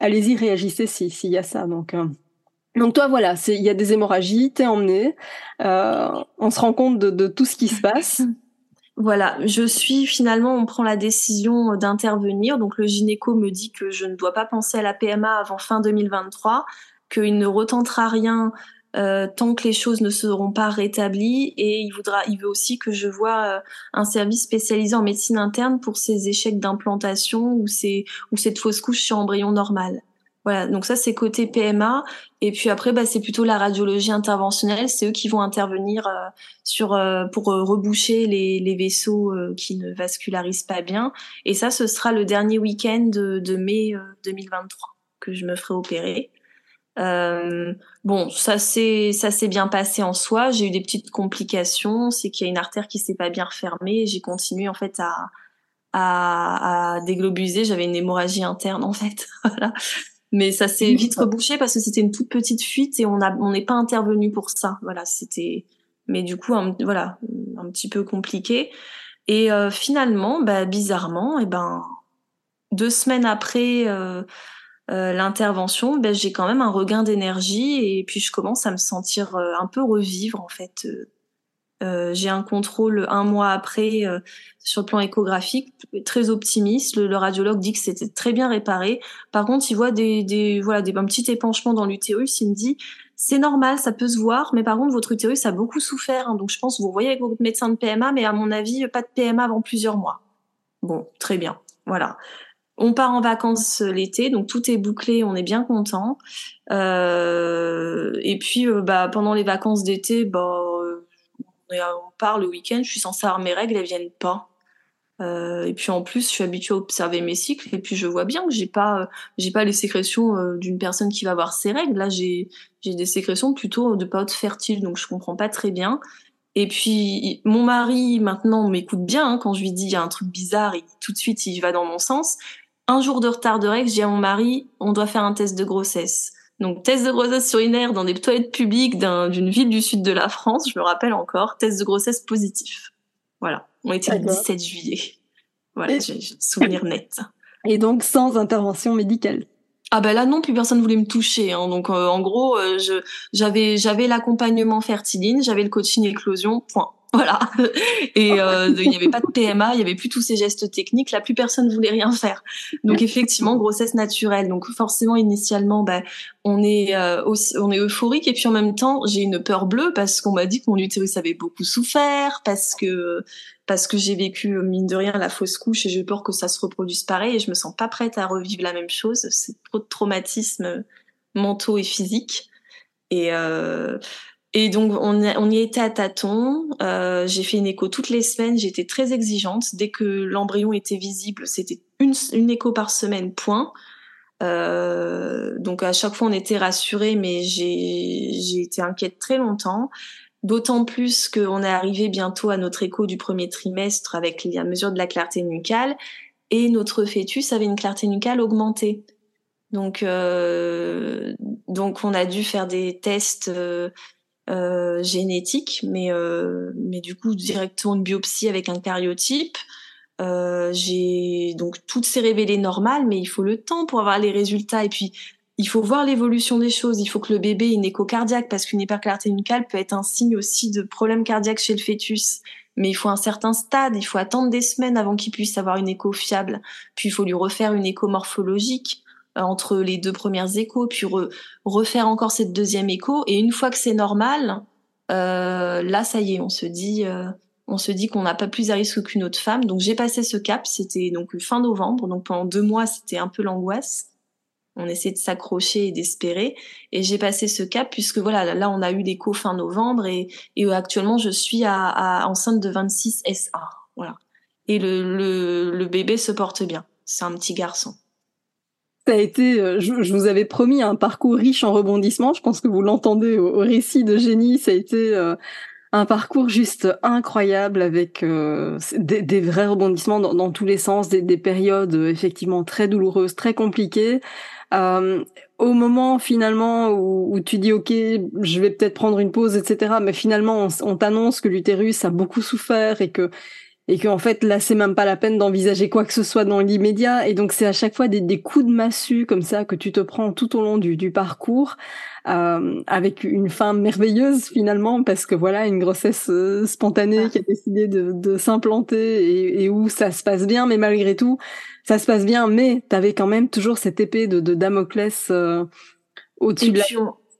allez-y, réagissez s'il y a ça. Donc, euh, donc toi, voilà, il y a des hémorragies, t'es emmené, euh, on se rend compte de, de tout ce qui se passe. Voilà, je suis finalement, on prend la décision d'intervenir. Donc le gynéco me dit que je ne dois pas penser à la PMA avant fin 2023, qu'il ne retentera rien euh, tant que les choses ne seront pas rétablies et il voudra il veut aussi que je vois euh, un service spécialisé en médecine interne pour ces échecs d'implantation ou ces ou cette fausse couche sur embryon normal. Voilà, donc ça c'est côté PMA et puis après bah c'est plutôt la radiologie interventionnelle, c'est eux qui vont intervenir euh, sur pour reboucher les, les vaisseaux qui ne vascularisent pas bien et ça ce sera le dernier week-end de, de mai 2023 que je me ferai opérer. Euh, bon, ça s'est ça s'est bien passé en soi. J'ai eu des petites complications, c'est qu'il y a une artère qui s'est pas bien refermée. J'ai continué en fait à à, à déglobuser. J'avais une hémorragie interne en fait. voilà. Mais ça s'est vite rebouché parce que c'était une toute petite fuite et on a on n'est pas intervenu pour ça. Voilà, c'était mais du coup un, voilà un petit peu compliqué. Et euh, finalement, bah, bizarrement, et eh ben deux semaines après. Euh, euh, l'intervention, ben, j'ai quand même un regain d'énergie et puis je commence à me sentir euh, un peu revivre en fait. Euh, j'ai un contrôle un mois après sur le plan échographique très optimiste. Le, radiologue dit que c'était très bien réparé. Par contre, il voit des, des voilà des un petit épanchement dans l'utérus. Il me dit c'est normal, ça peut se voir, mais par contre votre utérus a beaucoup souffert. Hein, donc je pense vous voyez avec votre médecin de PMA, mais à mon avis pas de PMA avant plusieurs mois. Bon, très bien, voilà. On part en vacances l'été, donc tout est bouclé, on est bien content. Euh, et puis, euh, bah, pendant les vacances d'été, bah, on part le week-end. Je suis censée avoir mes règles, elles viennent pas. Euh, et puis en plus, je suis habituée à observer mes cycles, et puis je vois bien que j'ai pas, pas les sécrétions d'une personne qui va avoir ses règles. Là, j'ai, des sécrétions plutôt de pas fertile, donc je comprends pas très bien. Et puis mon mari maintenant m'écoute bien hein, quand je lui dis il y a un truc bizarre, tout de suite il va dans mon sens un jour de retard de règles, j'ai à mon mari, on doit faire un test de grossesse. Donc test de grossesse urinaire dans des toilettes publiques d'une ville du sud de la France, je me rappelle encore, test de grossesse positif. Voilà, on était le 17 juillet. Voilà, j'ai un souvenir net. Et donc sans intervention médicale. Ah ben là non, plus personne voulait me toucher. Hein. Donc euh, en gros, euh, j'avais j'avais l'accompagnement fertiline, j'avais le coaching éclosion, point. Voilà. Et euh, il n'y avait pas de PMA, il n'y avait plus tous ces gestes techniques. Là, plus personne voulait rien faire. Donc effectivement, grossesse naturelle. Donc forcément, initialement, bah, on est euh, on est euphorique et puis en même temps, j'ai une peur bleue parce qu'on m'a dit que mon utérus avait beaucoup souffert, parce que parce que j'ai vécu mine de rien la fausse couche et j'ai peur que ça se reproduise pareil et je me sens pas prête à revivre la même chose. C'est trop de traumatismes mentaux et physiques. Et euh, et donc on, on y était à tâtons. Euh, j'ai fait une écho toutes les semaines. J'étais très exigeante. Dès que l'embryon était visible, c'était une, une écho par semaine, point. Euh, donc à chaque fois on était rassurés, mais j'ai été inquiète très longtemps. D'autant plus qu'on est arrivé bientôt à notre écho du premier trimestre avec la mesure de la clarté nucale et notre fœtus avait une clarté nucale augmentée. Donc, euh, donc on a dû faire des tests euh, euh, génétique, mais euh, mais du coup directement une biopsie avec un cariotype. Euh, j'ai donc tout s'est révélé normal, mais il faut le temps pour avoir les résultats et puis il faut voir l'évolution des choses. Il faut que le bébé ait une écho cardiaque parce qu'une hyperclarté nucale peut être un signe aussi de problème cardiaque chez le fœtus. Mais il faut un certain stade, il faut attendre des semaines avant qu'il puisse avoir une écho fiable. Puis il faut lui refaire une écho morphologique entre les deux premières échos, puis refaire encore cette deuxième écho. Et une fois que c'est normal, euh, là, ça y est, on se dit, euh, on se dit qu'on n'a pas plus à risque qu'une autre femme. Donc j'ai passé ce cap. C'était donc fin novembre. Donc pendant deux mois, c'était un peu l'angoisse. On essayait de s'accrocher et d'espérer. Et j'ai passé ce cap puisque voilà, là, on a eu l'écho fin novembre et, actuellement, je suis à, enceinte de 26 SA. voilà. Et le bébé se porte bien. C'est un petit garçon. Ça a été, euh, je, vous avais promis un parcours riche en rebondissements. Je pense que vous l'entendez au, récit de Génie. Ça a été euh, un parcours juste incroyable avec euh, des, vrais rebondissements dans, tous les sens, des, des, périodes effectivement très douloureuses, très compliquées. Au moment finalement où, tu dis ok, je vais peut-être prendre une pause, etc. Mais finalement, on t'annonce que l'utérus a beaucoup souffert et que et qu'en fait là c'est même pas la peine d'envisager quoi que ce soit dans l'immédiat. Et donc c'est à chaque fois des, des, coups de massue comme ça que tu te prends tout au long du, du parcours euh, avec une fin merveilleuse finalement parce que voilà une grossesse euh, spontanée ah. qui a décidé de, de s'implanter et, et, où ça se passe bien. Mais malgré tout ça se passe bien mais t'avais quand même toujours cette épée de, de Damoclès euh, au-dessus de la...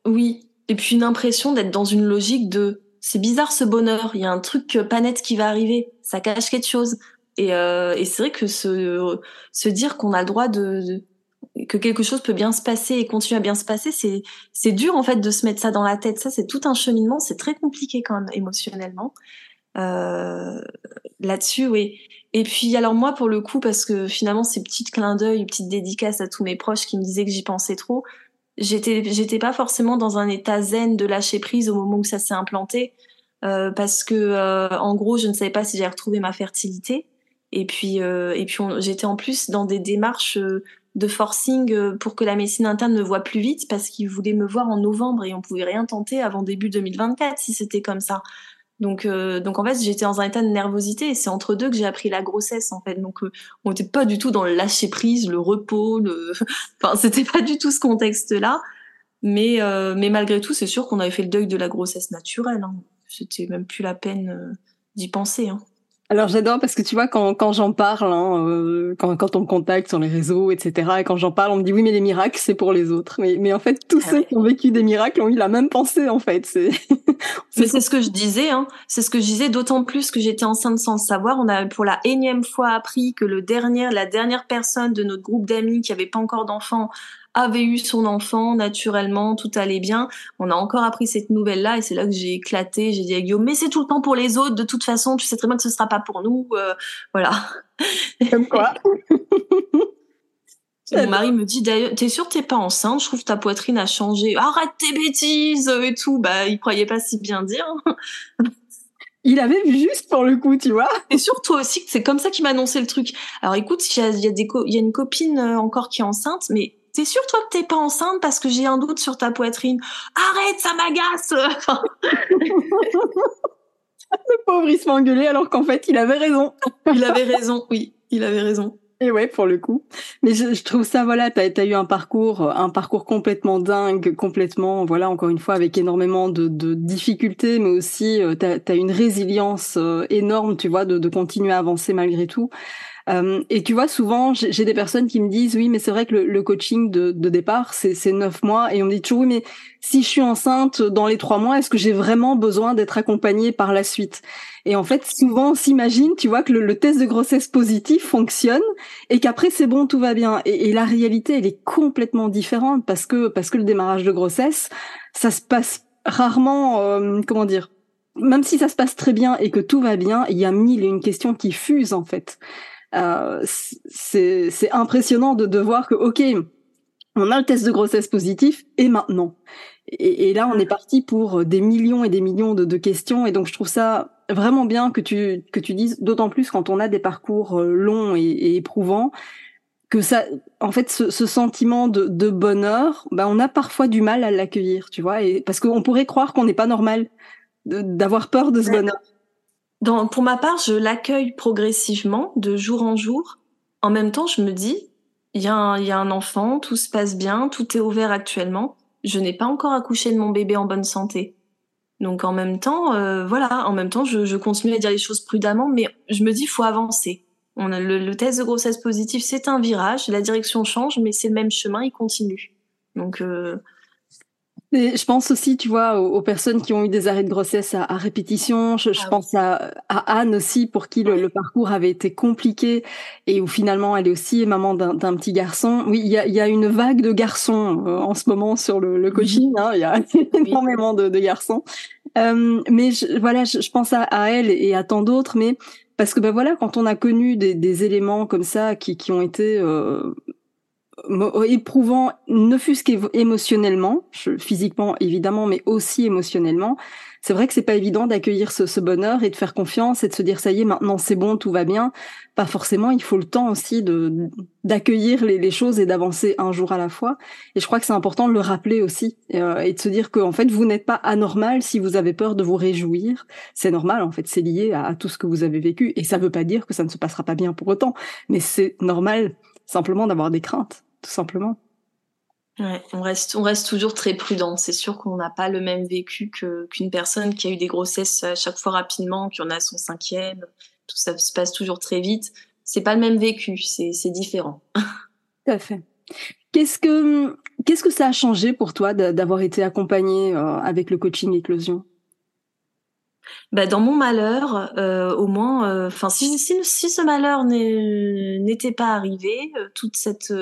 oui. Et puis une impression d'être dans une logique de c'est bizarre ce bonheur. Il y a un truc pas net qui va arriver. Ça cache quelque chose. Et, euh, et c'est vrai que se, se dire qu'on a le droit de, de, que quelque chose peut bien se passer et continuer à bien se passer, c'est c'est dur en fait de se mettre ça dans la tête. Ça, c'est tout un cheminement. C'est très compliqué quand même émotionnellement. Euh, Là-dessus, oui. Et puis alors moi pour le coup parce que finalement ces petits clins d'œil, petites dédicaces à tous mes proches qui me disaient que j'y pensais trop j'étais j'étais pas forcément dans un état zen de lâcher prise au moment où ça s'est implanté euh, parce que euh, en gros je ne savais pas si j'allais retrouver ma fertilité. Et puis euh, et puis j'étais en plus dans des démarches de forcing pour que la médecine interne me voit plus vite parce qu'ils voulaient me voir en novembre et on pouvait rien tenter avant début 2024 si c'était comme ça donc, euh, donc en fait, j'étais dans un état de nervosité et c'est entre deux que j'ai appris la grossesse en fait. Donc, euh, on n'était pas du tout dans le lâcher prise, le repos, le, enfin, c'était pas du tout ce contexte-là. Mais, euh, mais malgré tout, c'est sûr qu'on avait fait le deuil de la grossesse naturelle. Hein. C'était même plus la peine euh, d'y penser. Hein. Alors j'adore parce que tu vois quand, quand j'en parle, hein, euh, quand, quand on me contacte sur les réseaux, etc. Et quand j'en parle, on me dit oui mais les miracles c'est pour les autres. Mais, mais en fait tous ah ceux qui ont vécu des miracles ont eu la même pensée en fait. C'est mais c'est ce que je disais. Hein. C'est ce que je disais d'autant plus que j'étais enceinte sans le savoir. On a pour la énième fois appris que le dernier, la dernière personne de notre groupe d'amis qui avait pas encore d'enfant avait eu son enfant naturellement, tout allait bien. On a encore appris cette nouvelle-là et c'est là que j'ai éclaté. J'ai dit à Guillaume, mais c'est tout le temps pour les autres. De toute façon, tu sais très bien que ce sera pas pour nous. Euh, voilà. Comme quoi. Mon mari me dit d'ailleurs, t'es sûr t'es pas enceinte? Je trouve ta poitrine a changé. Arrête tes bêtises et tout. Bah, il croyait pas si bien dire. Il avait vu juste pour le coup, tu vois. Et surtout toi aussi, c'est comme ça qu'il m'a annoncé le truc. Alors écoute, il y a, y a, des il y a une copine euh, encore qui est enceinte, mais T'es sûr toi que t'es pas enceinte parce que j'ai un doute sur ta poitrine? Arrête, ça m'agace Le pauvre, il se fait engueuler alors qu'en fait, il avait raison. il avait raison, oui, il avait raison. Et ouais, pour le coup. Mais je, je trouve ça, voilà, t'as as eu un parcours, un parcours complètement dingue, complètement, voilà, encore une fois, avec énormément de, de difficultés, mais aussi euh, t'as as une résilience euh, énorme, tu vois, de, de continuer à avancer malgré tout. Euh, et tu vois, souvent, j'ai des personnes qui me disent, oui, mais c'est vrai que le, coaching de, départ, c'est neuf mois. Et on me dit toujours, oui, mais si je suis enceinte dans les trois mois, est-ce que j'ai vraiment besoin d'être accompagnée par la suite? Et en fait, souvent, on s'imagine, tu vois, que le, le, test de grossesse positif fonctionne et qu'après, c'est bon, tout va bien. Et, et, la réalité, elle est complètement différente parce que, parce que le démarrage de grossesse, ça se passe rarement, euh, comment dire, même si ça se passe très bien et que tout va bien, il y a mille et une questions qui fusent en fait. Euh, c'est impressionnant de, de voir que, ok, on a le test de grossesse positif, et maintenant. Et, et, là, on est parti pour des millions et des millions de, de, questions, et donc je trouve ça vraiment bien que tu que tu dises, d'autant plus quand on a des parcours euh, longs et, et éprouvants, que ça, en fait, ce, ce sentiment de, de, bonheur, ben on a parfois du mal à l'accueillir, tu vois, et parce qu'on pourrait croire qu'on n'est pas normal d'avoir peur de ce bonheur. Dans, pour ma part, je l'accueille progressivement, de jour en jour. En même temps, je me dis, il y, a un, y a un enfant, tout se passe bien, tout est ouvert actuellement. Je n'ai pas encore accouché de mon bébé en bonne santé. Donc en même temps, euh, voilà, en même temps, je, je, continue à dire les choses prudemment, mais je me dis, faut avancer. On a le, le test de grossesse positive, c'est un virage, la direction change, mais c'est le même chemin, il continue. Donc euh, et je pense aussi, tu vois, aux, aux, personnes qui ont eu des arrêts de grossesse à, à répétition. Je, je ah pense oui. à, à, Anne aussi, pour qui le, le, parcours avait été compliqué et où finalement elle est aussi maman d'un petit garçon. Oui, il y a, y a, une vague de garçons euh, en ce moment sur le, le coaching. Hein, il y a énormément de, de, garçons. Euh, mais je, voilà, je, je pense à, à, elle et à tant d'autres, mais parce que ben voilà, quand on a connu des, des éléments comme ça qui, qui ont été euh, éprouvants, ne fût-ce qu'émotionnellement, physiquement évidemment, mais aussi émotionnellement, c'est vrai que c'est pas évident d'accueillir ce, bonheur et de faire confiance et de se dire ça y est maintenant c'est bon tout va bien. Pas forcément, il faut le temps aussi de d'accueillir les, les, choses et d'avancer un jour à la fois. Et je crois que c'est important de le rappeler aussi euh, et de se dire qu'en fait vous n'êtes pas anormal si vous avez peur de vous réjouir. C'est normal en fait, c'est lié à, à, tout ce que vous avez vécu et ça veut pas dire que ça ne se passera pas bien pour autant, mais c'est normal simplement d'avoir des craintes, tout simplement. Ouais, on reste, on reste toujours très prudent. C'est sûr qu'on n'a pas le même vécu que, qu'une personne qui a eu des grossesses à chaque fois rapidement, qui en a son cinquième. Tout ça se passe toujours très vite. C'est pas le même vécu, c'est, c'est différent. Tout à fait. Qu'est-ce que, qu'est-ce que ça a changé pour toi d'avoir été accompagnée euh, avec le coaching éclosion bah, dans mon malheur, euh, au moins, euh, enfin, si, ce malheur n'était pas arrivé, euh, toute cette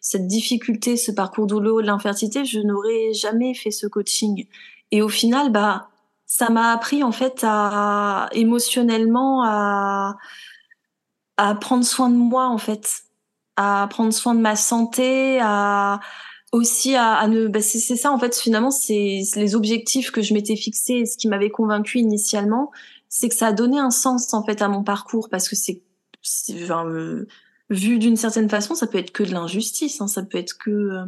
cette difficulté, ce parcours douloureux de l'infertilité, je n'aurais jamais fait ce coaching. Et au final, bah, ça m'a appris en fait à émotionnellement à à prendre soin de moi en fait, à prendre soin de ma santé, à aussi à, à ne bah c'est ça en fait finalement c'est les objectifs que je m'étais fixés et ce qui m'avait convaincu initialement c'est que ça a donné un sens en fait à mon parcours parce que c'est enfin, euh, vu d'une certaine façon ça peut être que de l'injustice hein, ça peut être que euh,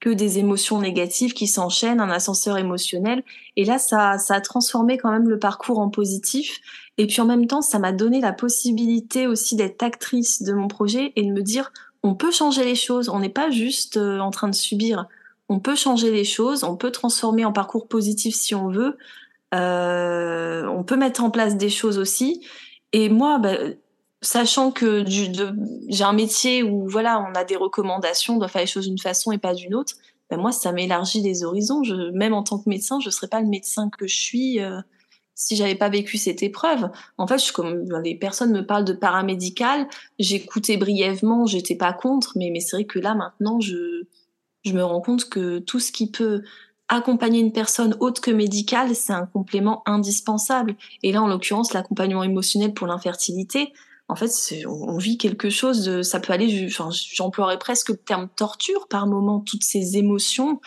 que des émotions négatives qui s'enchaînent un ascenseur émotionnel. Et là ça ça a transformé quand même le parcours en positif. Et puis en même temps ça m'a donné la possibilité aussi d'être actrice de mon projet et de me dire on peut changer les choses. On n'est pas juste euh, en train de subir. On peut changer les choses. On peut transformer en parcours positif si on veut. Euh, on peut mettre en place des choses aussi. Et moi, bah, sachant que j'ai un métier où voilà, on a des recommandations, on doit faire les choses d'une façon et pas d'une autre. Bah, moi, ça m'élargit les horizons. Je, même en tant que médecin, je ne serais pas le médecin que je suis. Euh, si j'avais pas vécu cette épreuve. En fait, je, comme les personnes me parlent de paramédical, j'écoutais brièvement, j'étais pas contre, mais, c'est vrai que là, maintenant, je, je me rends compte que tout ce qui peut accompagner une personne autre que médicale, c'est un complément indispensable. Et là, en l'occurrence, l'accompagnement émotionnel pour l'infertilité, en fait, on vit quelque chose, de, ça peut aller, enfin, j'emploierais presque le terme torture par moment, toutes ces émotions,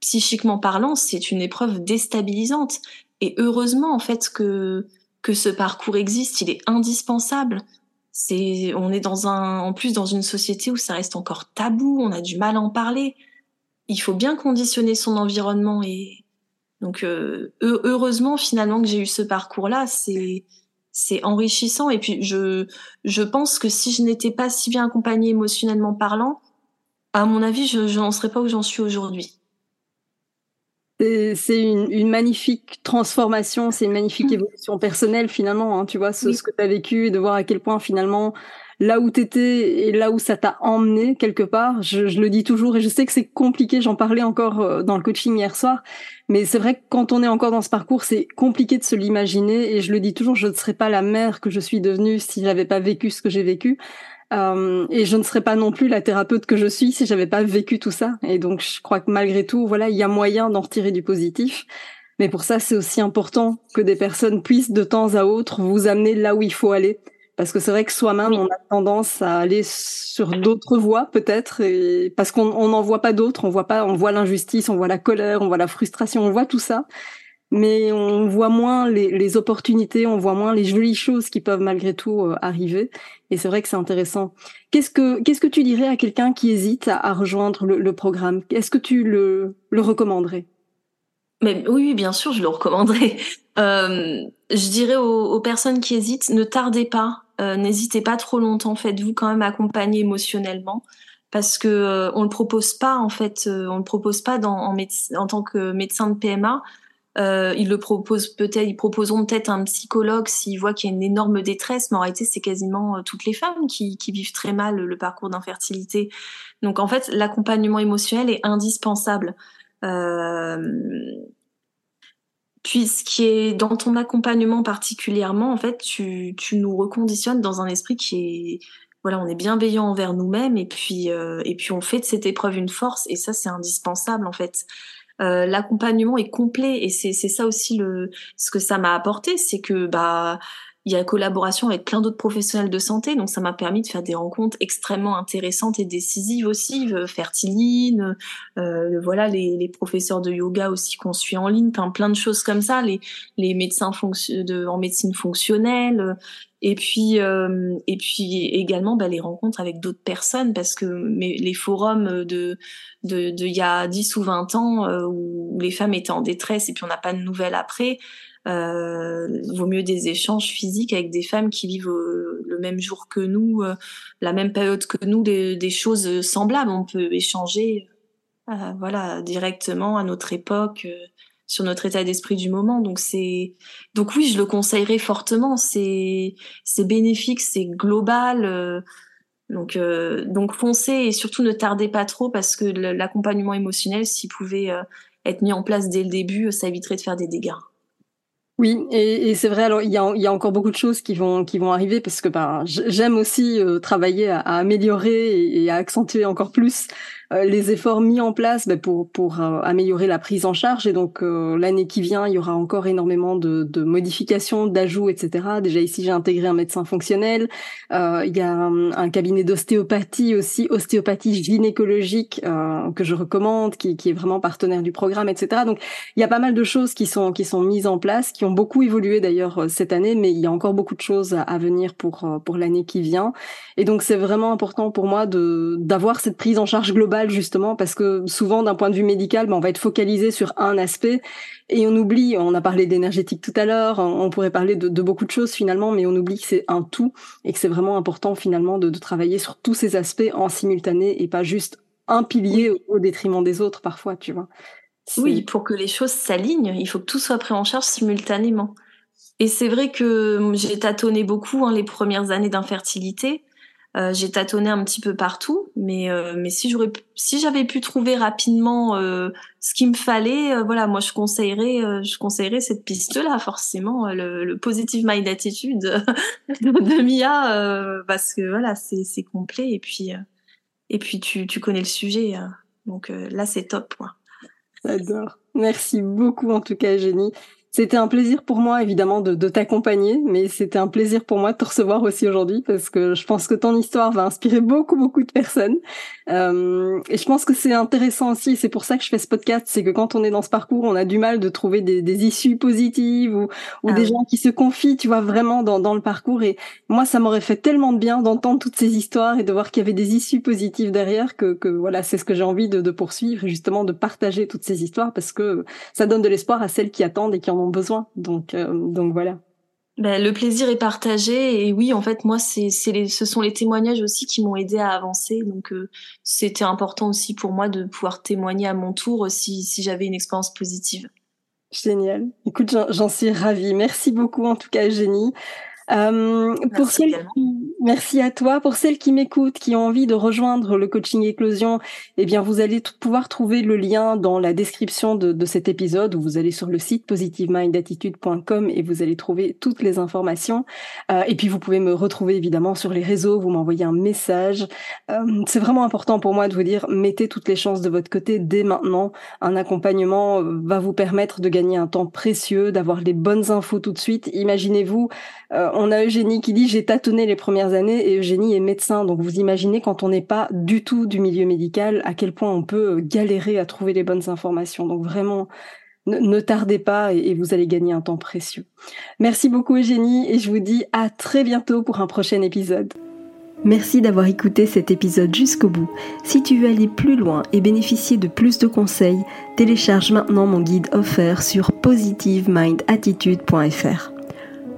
psychiquement parlant, c'est une épreuve déstabilisante. Et heureusement en fait que que ce parcours existe, il est indispensable. C'est on est dans un en plus dans une société où ça reste encore tabou, on a du mal à en parler. Il faut bien conditionner son environnement et donc euh, heureusement finalement que j'ai eu ce parcours là, c'est c'est enrichissant. Et puis je je pense que si je n'étais pas si bien accompagnée émotionnellement parlant, à mon avis, je n'en serais pas où j'en suis aujourd'hui c'est une, une, magnifique transformation, c'est une magnifique mmh. évolution personnelle finalement, hein, tu vois, ce, oui. ce que tu as vécu et de voir à quel point finalement, là où tu étais et là où ça t'a emmené quelque part, je, je, le dis toujours et je sais que c'est compliqué, j'en parlais encore euh, dans le coaching hier soir, mais c'est vrai que quand on est encore dans ce parcours, c'est compliqué de se l'imaginer et je le dis toujours, je ne serais pas la mère que je suis devenue si j'avais pas vécu ce que j'ai vécu. Euh, et je ne serais pas non plus la thérapeute que je suis si j'avais pas vécu tout ça. Et donc, je crois que malgré tout, voilà, il y a moyen d'en retirer du positif. Mais pour ça, c'est aussi important que des personnes puissent de temps à autre vous amener là où il faut aller. Parce que c'est vrai que soi-même, on a tendance à aller sur d'autres voies, peut-être, et parce qu'on n'en voit pas d'autres. On voit pas, on voit l'injustice, on voit la colère, on voit la frustration, on voit tout ça mais on voit moins les, opportunités, on voit moins les jolies choses qui peuvent malgré tout euh, arriver. Et c'est vrai que c'est intéressant. Qu'est-ce que qu'est-ce que tu dirais à quelqu'un qui hésite à, rejoindre le, programme? Est-ce que tu le, le recommanderais? Mais oui, bien sûr, je le recommanderais. Euh, je dirais aux, personnes qui hésitent, ne tardez pas, euh, n'hésitez pas trop longtemps, faites-vous quand même accompagner émotionnellement, parce que euh, on le propose pas en fait, on le propose pas en tant que médecin de PMA. Euh, ils le proposent peut-être, ils proposeront peut-être un psychologue s'ils voient qu'il y a une énorme détresse, mais en réalité c'est quasiment euh, toutes les femmes qui, qui vivent très mal le, parcours d'infertilité. Donc en fait l'accompagnement émotionnel est indispensable. Euh... Puis ce qui est dans ton accompagnement particulièrement, en fait, tu, tu nous reconditionnes dans un esprit qui est voilà, on est bienveillant envers nous-mêmes et puis euh, et puis on fait de cette épreuve une force et ça c'est indispensable en fait. L'accompagnement est complet et c'est ça aussi le ce que ça m'a apporté, c'est que bah il y a collaboration avec plein d'autres professionnels de santé, donc ça m'a permis de faire des rencontres extrêmement intéressantes et décisives aussi. Euh, Fertiline, euh, voilà les, les, professeurs de yoga aussi qu'on suit en ligne, plein, plein de choses comme ça, les, les médecins de, en médecine fonctionnelle, et puis euh, et puis également bah, les rencontres avec d'autres personnes parce que mais les forums de de d'il y a 10 ou 20 ans euh, où les femmes étaient en détresse et puis on n'a pas de nouvelles après euh, vaut mieux des échanges physiques avec des femmes qui vivent euh, le même jour que nous, euh, la même période que nous, des, des choses semblables. On peut échanger, euh, voilà, directement à notre époque sur notre état d'esprit du moment. Donc c'est, donc oui, je le conseillerais fortement. C'est, c'est bénéfique, c'est global. donc, donc foncez et surtout ne tardez pas trop parce que l'accompagnement émotionnel, s'il pouvait être mis en place dès le début, ça éviterait de faire des dégâts. Oui, et, c'est vrai. Alors il y a, encore beaucoup de choses qui vont qui vont arriver parce que ben j'aime aussi euh, travailler à, améliorer et, à accentuer encore plus les efforts mis en place ben, pour, pour euh, améliorer la prise en charge. Et donc euh, l'année qui vient, il y aura encore énormément de, de modifications, d'ajouts, etc. Déjà ici, j'ai intégré un médecin fonctionnel. il y a un, cabinet d'ostéopathie aussi, ostéopathie gynécologique que je recommande, qui, qui est vraiment partenaire du programme, etc. Donc il y a pas mal de choses qui sont qui sont mises en place, qui ont beaucoup évolué d'ailleurs cette année, mais il y a encore beaucoup de choses à, à venir pour pour l'année qui vient. Et donc c'est vraiment important pour moi de d'avoir cette prise en charge globale justement parce que souvent d'un point de vue médical, ben, on va être focalisé sur un aspect et on oublie, on a parlé d'énergétique tout à l'heure, on pourrait parler de, beaucoup de choses finalement, mais on oublie que c'est un tout et que c'est vraiment important finalement de, travailler sur tous ces aspects en simultané et pas juste un pilier au, détriment des autres parfois, tu vois. Oui, pour que les choses s'alignent, il faut que tout soit pris en charge simultanément. Et c'est vrai que j'ai tâtonné beaucoup hein, les premières années d'infertilité. Euh, j'ai tâtonné un petit peu partout, mais euh, mais si j'aurais si j'avais pu trouver rapidement euh, ce qu'il me fallait, voilà, moi je conseillerais je conseillerais cette piste-là forcément, le, le positive mind attitude de, Mia, parce que voilà c'est c'est complet et puis et puis tu tu connais le sujet, donc là c'est top. J'adore. Merci beaucoup en tout cas, Jenny. C'était un plaisir pour moi, évidemment, de, de t'accompagner, mais c'était un plaisir pour moi de te recevoir aussi aujourd'hui parce que je pense que ton histoire va inspirer beaucoup, beaucoup de personnes. Euh, et je pense que c'est intéressant aussi, c'est pour ça que je fais ce podcast, c'est que quand on est dans ce parcours, on a du mal de trouver des, des issues positives ou, ou ah des gens qui se confient, tu vois, vraiment dans, dans le parcours. Et moi, ça m'aurait fait tellement de bien d'entendre toutes ces histoires et de voir qu'il y avait des issues positives derrière que, que voilà, c'est ce que j'ai envie de, de poursuivre et justement de partager toutes ces histoires parce que ça donne de l'espoir à celles qui attendent et qui en ont besoin. Donc, euh, donc voilà. Ben, le plaisir est partagé et oui, en fait, moi, c'est, c'est ce sont les témoignages aussi qui m'ont aidé à avancer. Donc, euh, c'était important aussi pour moi de pouvoir témoigner à mon tour si, si j'avais une expérience positive. Génial. Écoute, j'en, suis ravie. Merci beaucoup en tout cas, Génie. Euh, pour celles merci à toi. Pour celles qui m'écoutent, qui ont envie de rejoindre le coaching éclosion, eh bien, vous allez pouvoir trouver le lien dans la description de, de cet épisode où vous allez sur le site positivemindattitude.com et vous allez trouver toutes les informations. Euh, et puis, vous pouvez me retrouver évidemment sur les réseaux, vous m'envoyez un message. Euh, c'est vraiment important pour moi de vous dire, mettez toutes les chances de votre côté dès maintenant. Un accompagnement va vous permettre de gagner un temps précieux, d'avoir les bonnes infos tout de suite. Imaginez-vous, euh, on a Eugénie qui dit j'ai tâtonné les premières années et Eugénie est médecin. Donc vous imaginez quand on n'est pas du tout du milieu médical à quel point on peut euh, galérer à trouver les bonnes informations. Donc vraiment ne, tardez pas et, vous allez gagner un temps précieux. Merci beaucoup Eugénie et je vous dis à très bientôt pour un prochain épisode. Merci d'avoir écouté cet épisode jusqu'au bout. Si tu veux aller plus loin et bénéficier de plus de conseils, télécharge maintenant mon guide offert sur positivemindattitude.fr.